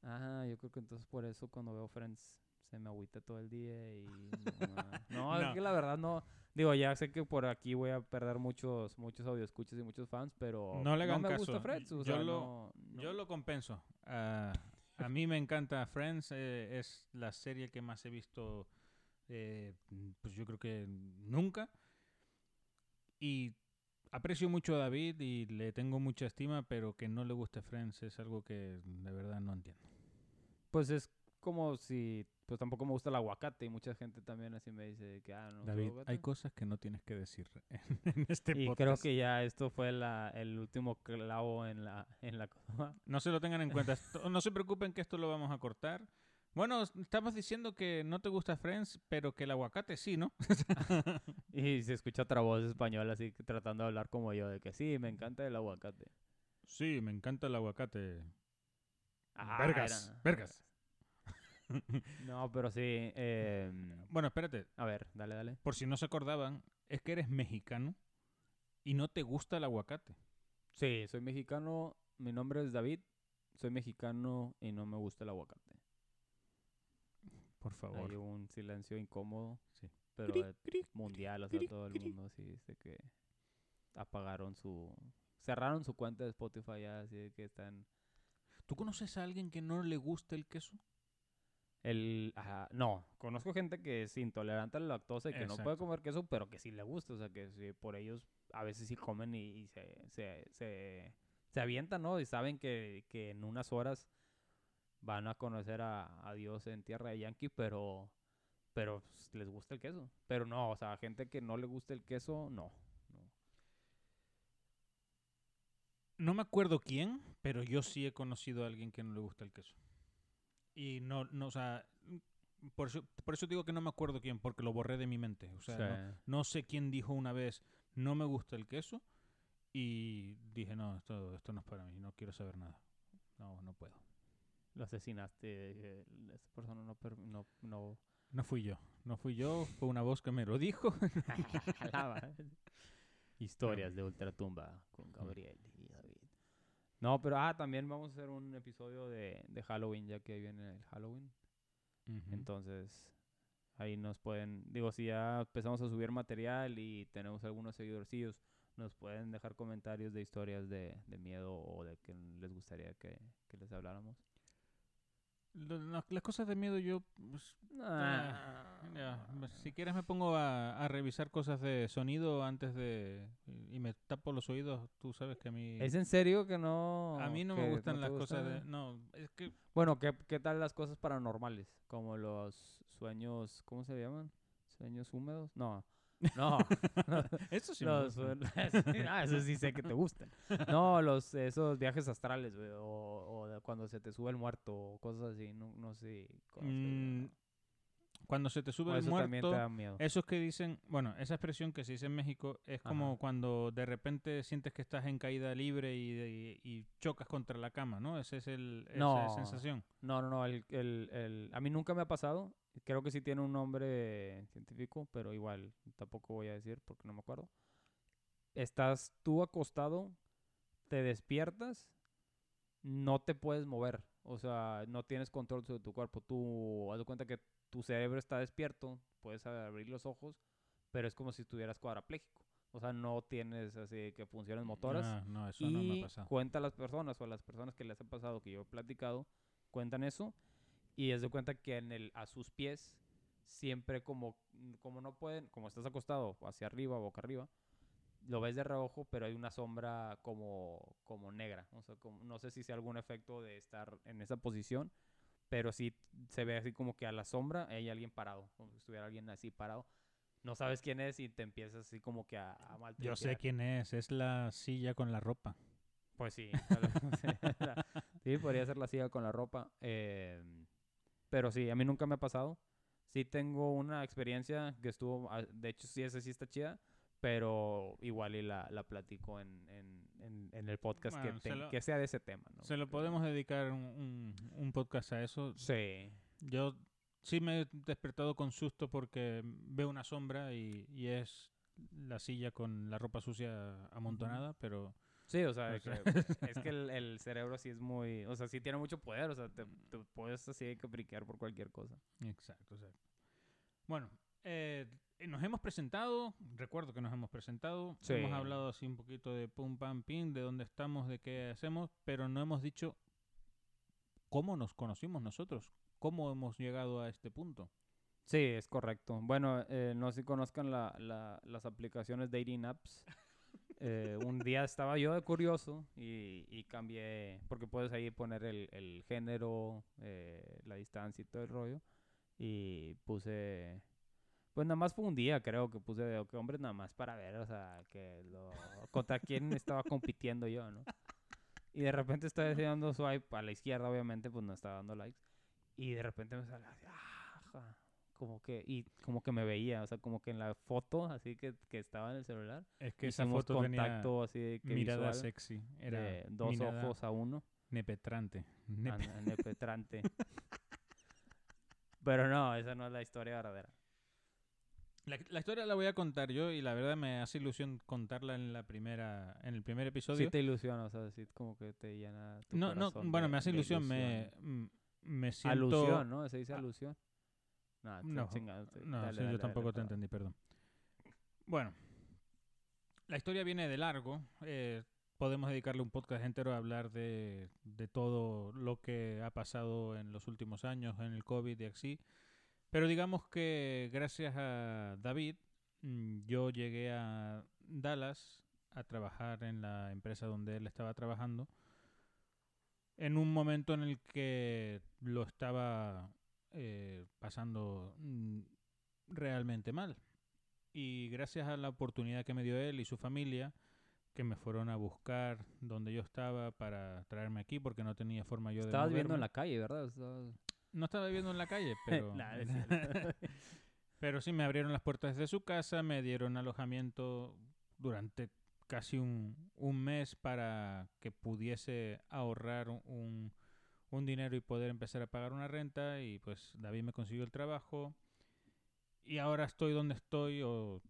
Ah, yo creo que entonces por eso cuando veo Friends se me agüita todo el día y... No, es que la verdad no... Digo, ya sé que por aquí voy a perder muchos muchos audioscuchas y muchos fans, pero No le hagan me caso. gusta Friends. o Yo sea, lo- no- Yo lo compenso. Ah, a mí me encanta Friends. eh, es la serie que más he visto, eh, pues yo creo que nunca. Y aprecio mucho a David y le tengo mucha estima, pero que no le guste Friends es algo que de verdad no entiendo. Pues es como si... Pues tampoco me gusta el aguacate y mucha gente también así me dice que... Ah, no, ¿el David, hay cosas que no tienes que decir en, en este Y podcast. creo que ya esto fue la, el último clavo en la, en la. No se lo tengan en cuenta. No se preocupen que esto lo vamos a cortar Bueno, estabas diciendo que no te gusta Friends, pero que el aguacate sí, ¿no? Y se escucha otra voz española así tratando de hablar como yo, de que sí, me encanta el aguacate. Sí, me encanta el aguacate. Ah, vergas, era- vergas. No, pero sí. em, Bueno, espérate, a ver, dale, dale. por si no se acordaban, es que eres mexicano y no te gusta el aguacate. Sí, soy mexicano, mi nombre es David, soy mexicano y no me gusta el aguacate. Por favor. Hay un silencio incómodo, Sí. pero Cric, cric, mundial, o sea, cric, todo el mundo así dice que apagaron su... Cerraron su cuenta de Spotify ya, así de que están... ¿Tú conoces a alguien que no le gusta el queso? El, ajá, no, conozco gente que es intolerante a la lactosa y que no puede comer queso, pero que sí le gusta, o sea, que sí, por ellos a veces sí comen y, y se, se, se, se avientan, ¿no? Y saben que, que en unas horas van a conocer a, a Dios en tierra de Yankee, pero, pero pues, les gusta el queso. Pero no, o sea, gente que no le gusta el queso, no. no. No me acuerdo quién, pero yo sí he conocido a alguien que no le gusta el queso. Y no, no, o sea, mm, por eso, por eso digo que no me acuerdo quién, porque lo borré de mi mente. O sea, no, Sí. no sé quién dijo una vez, no me gusta el queso, y dije, no, esto, esto no es para mí, no quiero saber nada. No, no puedo. Lo asesinaste, eh, esa persona no, no, no No fui yo, no fui yo, fue una voz que me lo dijo. Alaba. Historias de Ultratumba con Gabriel y David. No, pero ah, también vamos a hacer un episodio de, de Halloween, ya que viene el Halloween. Entonces, ahí nos pueden, digo, si ya empezamos a subir material y tenemos algunos seguidorcillos, nos pueden dejar comentarios de historias de, de miedo o de que les gustaría que, que les habláramos. Las cosas de miedo yo, pues, Ah, ya, pues, si quieres me pongo a, a revisar cosas de sonido antes de... y me tapo los oídos, tú sabes que a mí... ¿Es en serio que no? a mí no me gustan las cosas de... No, es que... Bueno, ¿qué, ¿qué tal las cosas paranormales? Como los sueños, ¿cómo se llaman? ¿Sueños húmedos? No, no. Eso sí me los, ah, eso sí sé que te gustan. No, los, esos viajes astrales, güey, o, o cuando se te sube el muerto, o cosas así, no, no sé. Mm, ¿no? Cuando se te O sube el eso también te muerto... da miedo. Esos que dicen, bueno, esa expresión que se dice en México es como Ajá. cuando de repente sientes que estás en caída libre y, y- y chocas contra la cama, ¿no? Esa es el, esa No. sensación. No, no, no, el, el, el- a mí nunca me ha pasado. Creo que sí tiene un nombre científico, pero igual tampoco voy a decir porque no me acuerdo. Estás tú acostado, te despiertas, no te puedes mover. O sea, no tienes control sobre tu cuerpo. Tú, haz de cuenta que tu cerebro está despierto, puedes abrir los ojos, pero es como si estuvieras cuadrapléjico. O sea, no tienes así que funciones motoras. Ah, no, eso no me Y ha pasado. cuenta las personas o las personas que les ha pasado que yo he platicado, cuentan eso. Y es de cuenta que en el, a sus pies, siempre como, como no pueden, como estás acostado hacia arriba, boca arriba, lo ves de reojo, pero hay una sombra como, como negra. O sea, como, no sé si sea algún efecto de estar en esa posición, pero sí se ve así como que a la sombra hay alguien parado, como si estuviera alguien así parado. No sabes quién es y te empiezas así como que a, a Yo sé quién es, es la silla con la ropa. Pues sí. sí, podría ser la silla con la ropa. eh, pero sí, a mí nunca me ha pasado. Sí tengo una experiencia que estuvo, ah, de hecho sí, esa sí está chida, pero igual y la, la platico en, en, en, en el podcast Bueno, que, se te- lo- que sea de ese tema. ¿no? Se lo podemos dedicar un, un- un podcast a eso. Sí. Yo sí me he despertado con susto porque veo una sombra y, y es la silla con la ropa sucia amontonada, pero Sí, o sea, O de sea- que es que el, el cerebro sí es muy, o sea, sí tiene mucho poder, o sea, te, te puedes así que briquear por cualquier cosa. Exacto, exacto. Bueno, eh, nos hemos presentado, recuerdo que nos hemos presentado, Sí. hemos hablado así un poquito de pum pam pim, de dónde estamos, de qué hacemos, pero no hemos dicho cómo nos conocimos nosotros, cómo hemos llegado a este punto. Sí, es correcto. Bueno, eh, no sé si conozcan la, la- las aplicaciones dating apps. Eh, un día estaba yo de curioso y, y cambié, porque puedes ahí poner el, género, eh, la distancia y todo el rollo. Y puse, pues nada más fue un día creo que puse de que hombres nada más para ver, o sea, que lo, contra quién estaba compitiendo yo, ¿no? Y de repente estaba dando swipe a la izquierda, obviamente, pues no estaba dando likes. Y de repente me sale "Ajá", como que, y como que me veía, o sea, como que en la foto, así que, que estaba en el celular, Es que esa foto tenía contacto así de que mirada visual, sexy. Era de dos ojos a uno, nepetrante. Nepe- an- nepetrante. Pero no, esa no es la historia verdadera. La, la historia la voy a contar yo y la verdad me hace ilusión contarla en la primera en el primer episodio. Sí te ilusiona, o sea, sí como que te llena tu no, no, bueno, de- me hace ilusión, me mm, me siento Alusión, ¿no? ¿Se dice Ah, alusión? No, No, No, dale, sí, dale, yo dale, tampoco te entendí, perdón. Bueno, la historia viene de largo. eh, podemos dedicarle un podcast entero a hablar de, de todo lo que ha pasado en los últimos años, en el COVID y así. Pero digamos que gracias a David, mm, yo llegué a Dallas a trabajar en la empresa donde él estaba trabajando en un momento en el que lo estaba eh, pasando mm, realmente mal. Y gracias a la oportunidad que me dio él y su familia, que me fueron a buscar donde yo estaba para traerme aquí porque no tenía forma yo de Estabas viviendo en la calle, ¿verdad? Estabas- No estaba viviendo en la calle, pero... Nah. Pero sí me abrieron las puertas de su casa, me dieron alojamiento durante casi un, un mes para que pudiese ahorrar un- un, un dinero y poder empezar a pagar una renta y pues David me consiguió el trabajo y ahora estoy donde estoy o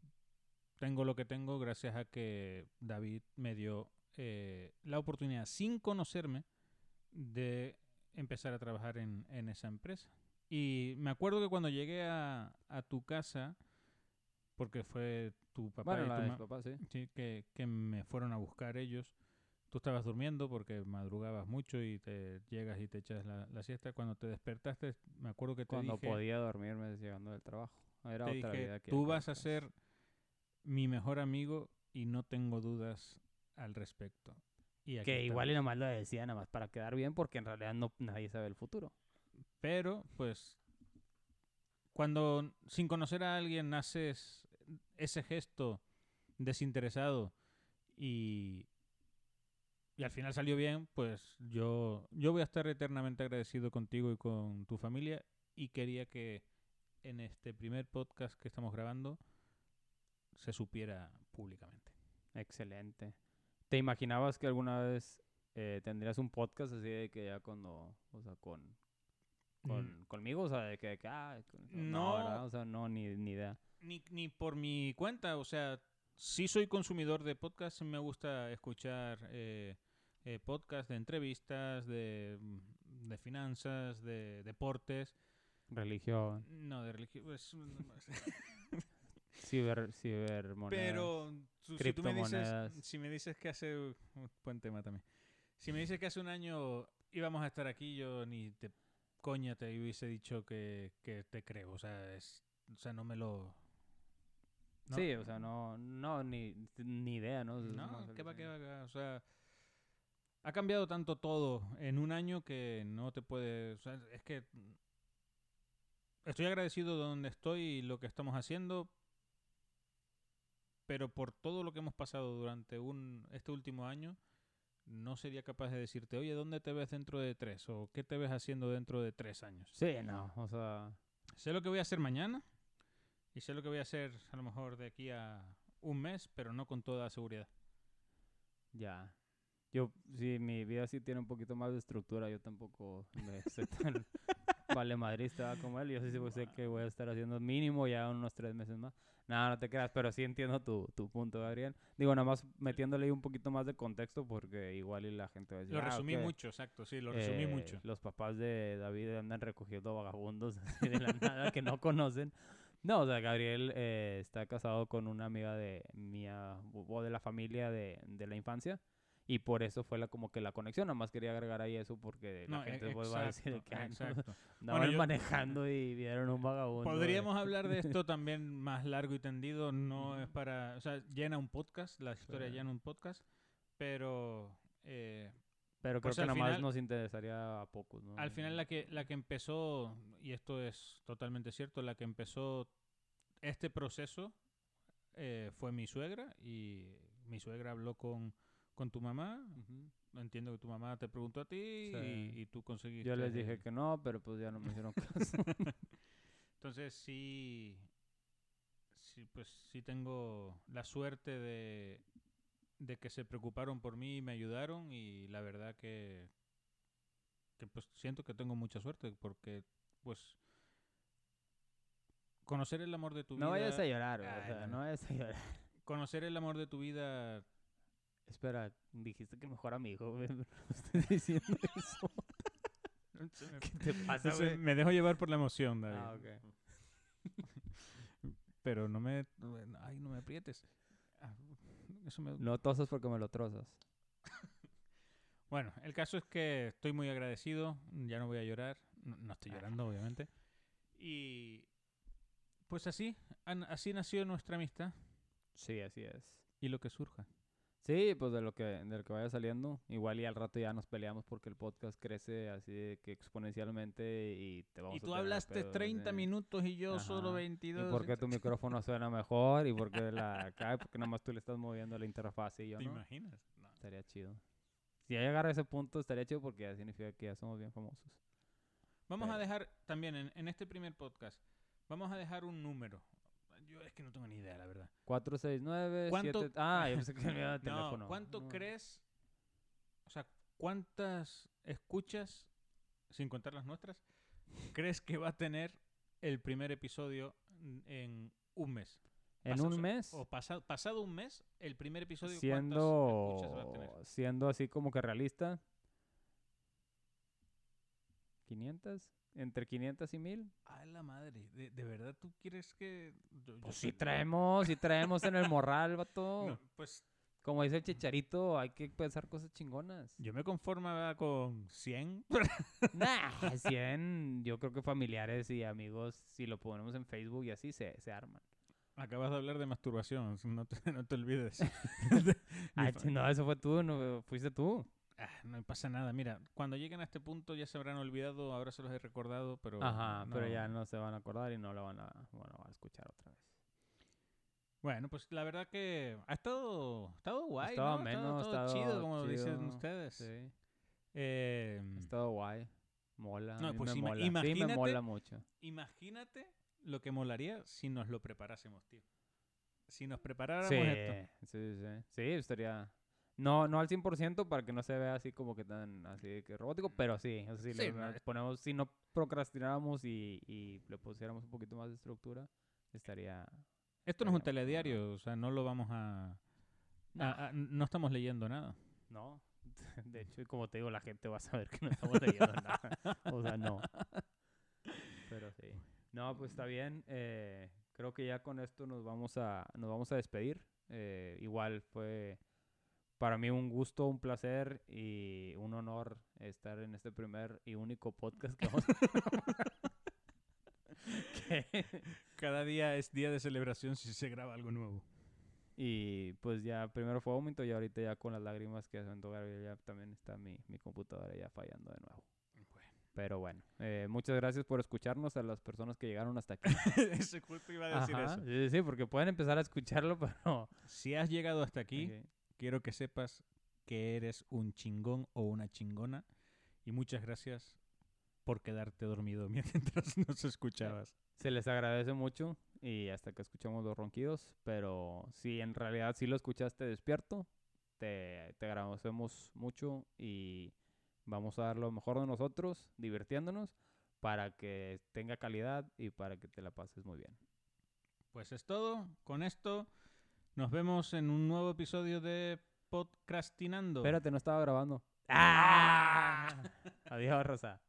tengo lo que tengo gracias a que David me dio eh, la oportunidad sin conocerme de empezar a trabajar en, en esa empresa. Y me acuerdo que cuando llegué a, a tu casa, porque fue tu papá bueno, y tu de ma- mis papás, sí. sí, que, que me fueron a buscar ellos. Tú estabas durmiendo porque madrugabas mucho y te llegas y te echas la, la siesta. Cuando te despertaste, me acuerdo que te Cuando dije, podía dormirme llegando del trabajo. Era te otra dije, vida que tú vas a atrás". ser mi mejor amigo y no tengo dudas al respecto. Y Que igual y nomás lo decía nada más para quedar bien porque en realidad no nadie sabe el futuro. Pero, pues, cuando sin conocer a alguien haces ese gesto desinteresado y, y al final salió bien, pues yo, yo voy a estar eternamente agradecido contigo y con tu familia y quería que en este primer podcast que estamos grabando se supiera públicamente. Excelente. ¿Te imaginabas que alguna vez eh, tendrías un podcast así de que ya cuando, o sea, con, con conmigo, o sea, de que, de que, ah, No. ¿verdad? O sea, no, ni, ni idea. ni, ni por mi cuenta, o sea, sí soy consumidor de podcasts, me gusta escuchar eh, eh, podcasts de entrevistas, de, mm, de finanzas, de deportes, Religión, no de religión, pues, ciber, cibermonedas. pero tú- si tú me dices, si me dices que hace, uh, buen tema también, si me dices que hace un año íbamos a estar aquí, yo ni te coña te hubiese dicho que, que te creo, o sea, es, o sea, no me lo... no. Sí, o sea, no, no, ni, ni idea, ¿no? Es No, ¿qué va, qué va, qué va? O sea, ha cambiado tanto todo en un año que no te puede... O sea, es que estoy agradecido de donde estoy y lo que estamos haciendo, pero por todo lo que hemos pasado durante un, este último año, no sería capaz de decirte, oye, ¿dónde te ves dentro de tres? O ¿qué te ves haciendo dentro de tres años? Sí, no, o sea, Sé lo que voy a hacer mañana y sé lo que voy a hacer a lo mejor de aquí a un mes, pero no con toda seguridad. ya. Yo, sí, mi vida sí tiene un poquito más de estructura. Yo tampoco me soy tan vale madrista como él. Yo sí sí sé que voy a estar haciendo mínimo ya unos tres meses más. Nada, no te creas, pero sí entiendo tu, tu punto, Gabriel. Digo, nada más metiéndole un poquito más de contexto porque igual y la gente va a decir... Lo "Ah, resumí ok, mucho, exacto, sí, lo resumí eh, mucho. Los papás de David andan recogiendo vagabundos así de la nada que no conocen. No, o sea, Gabriel eh, está casado con una amiga de mía o de la familia de, de la infancia. Y por eso fue la, como que la conexión. Nada más quería agregar ahí eso porque la No, gente pues, va a decir de que "Ay, no, exacto. andaban yo- manejando y vieron un vagabundo. eh". Podríamos hablar de esto también más largo y tendido, no es para, o sea, llena un podcast, la historia llena un podcast, pero eh, Pero creo pues que al nada más final- nos interesaría a pocos, ¿no? al final la que la que empezó y esto es totalmente cierto, la que empezó este proceso eh, fue mi suegra y mi suegra habló con con tu mamá, entiendo que tu mamá te preguntó a ti Sí. y, y tú conseguiste. Yo les dije que no, pero pues ya no me hicieron caso. Entonces sí, sí, pues sí tengo la suerte de, de que se preocuparon por mí y me ayudaron y la verdad que, que pues siento que tengo mucha suerte porque pues conocer el amor de tu no vida, vayas a llorar, o Ay, sea, no. no vayas a llorar. conocer el amor de tu vida Espera, dijiste que mejor amigo, güey. pero No estoy diciendo eso. ¿Qué te pasa, Entonces, güey? me dejo llevar por la emoción, David. Ah, ok. Pero no me, ay, no me aprietes. Ah, Eso me, No tosas porque me lo trozas. Bueno, el caso es que estoy muy agradecido, ya no voy a llorar, no, no estoy Ah. llorando obviamente. Y pues así, así nació nuestra amistad Sí, así es. y lo que surja. Sí, pues de lo que de lo que vaya saliendo. Igual y al rato ya nos peleamos porque el podcast crece así de que exponencialmente y te vamos Y a tú tener hablaste pedos, 30 sí. minutos y yo solo Ajá. 22. Y porque tu entonces- micrófono suena mejor y porque la acá, porque nada más tú le estás moviendo la interfaz y yo ¿Te no. imaginas? No. Estaría chido. Si ya llegara a ese punto estaría chido porque ya significa que ya somos bien famosos. Vamos a dejar también en, en este primer podcast, vamos a dejar un número. Yo es que no tengo ni idea, la verdad. 469 ¿Cuánto- 7 Ah, yo pensé que me iba de No, teléfono. ¿cuánto No. crees? O sea, ¿cuántas escuchas, sin contar las nuestras, crees que va a tener el primer episodio en un mes? En Pasa- o un mes O pasado, pasado un mes, el primer episodio, siendo ¿cuántas escuchas va a tener? siendo así como que realista 500 entre 500 y 1000 ¡Ay, la madre! ¿De, de verdad tú quieres que...? yo- yo pues soy- si traemos si traemos en el morral vato No, pues como dice el chicharito hay que pensar cosas chingonas yo me conformaba con 100. nah 100 yo creo que familiares y amigos si lo ponemos en Facebook y así se, se arman Acabas de hablar de masturbación, no te, no te olvides. Chi- no eso fue tú no fuiste tú Ah, no pasa nada. Mira, cuando lleguen a este punto ya se habrán olvidado, ahora se los he recordado, pero... Ajá, pero ya no se van a acordar y no lo van a, bueno, van a escuchar otra vez. Bueno, pues la verdad que ha estado, ha estado guay, estado ¿no? Ha ha estado chido, como dicen ustedes. Sí, Eh, ha estado guay. Mola, a No, mí pues me ima- mola. Sí, me imagínate- mola mucho. imagínate lo que molaría si nos lo preparásemos, tío. Si nos preparáramos Sí, esto. sí, sí. Sí, estaría... No, no al 100% para que no se vea así como que tan así que robótico, pero sí, o sea, si Sí, le no, ponemos, si no procrastináramos y, y le pusiéramos un poquito más de estructura, estaría... Esto no es un telediario, o sea, no lo vamos a... a- Nah. a- no estamos leyendo nada. No, de hecho, y como te digo, la gente va a saber que no estamos leyendo nada. O sea, no. Pero sí. No, pues está bien. eh, creo que ya con esto nos vamos a, nos vamos a despedir. Eh, igual fue para mí un gusto, un placer y un honor estar en este primer y único podcast que vamos a que- Cada día es día de celebración si se graba algo nuevo. Y pues ya primero fue vómito y ahorita ya con las lágrimas que aventó Gabriel ya también está mi, mi computadora ya fallando de nuevo. Pero bueno, eh, muchas gracias por escucharnos a las personas que llegaron hasta aquí. Ese justo iba a decir Ajá, eso. Sí, sí, porque pueden empezar a escucharlo, pero... Si has llegado hasta aquí. Quiero que sepas que eres un chingón o una chingona. Y muchas gracias por quedarte dormido mientras nos escuchabas. Se les agradece mucho y hasta que escuchamos los ronquidos, pero si en realidad sí lo escuchaste despierto, te, te agradecemos mucho y vamos a dar lo mejor de nosotros, divirtiéndonos, para que tenga calidad y para que te la pases muy bien. Pues es todo. Con esto nos vemos en un nuevo episodio de Podcastinando. Espérate, no estaba grabando. ¡Ah! Adiós, Rosa.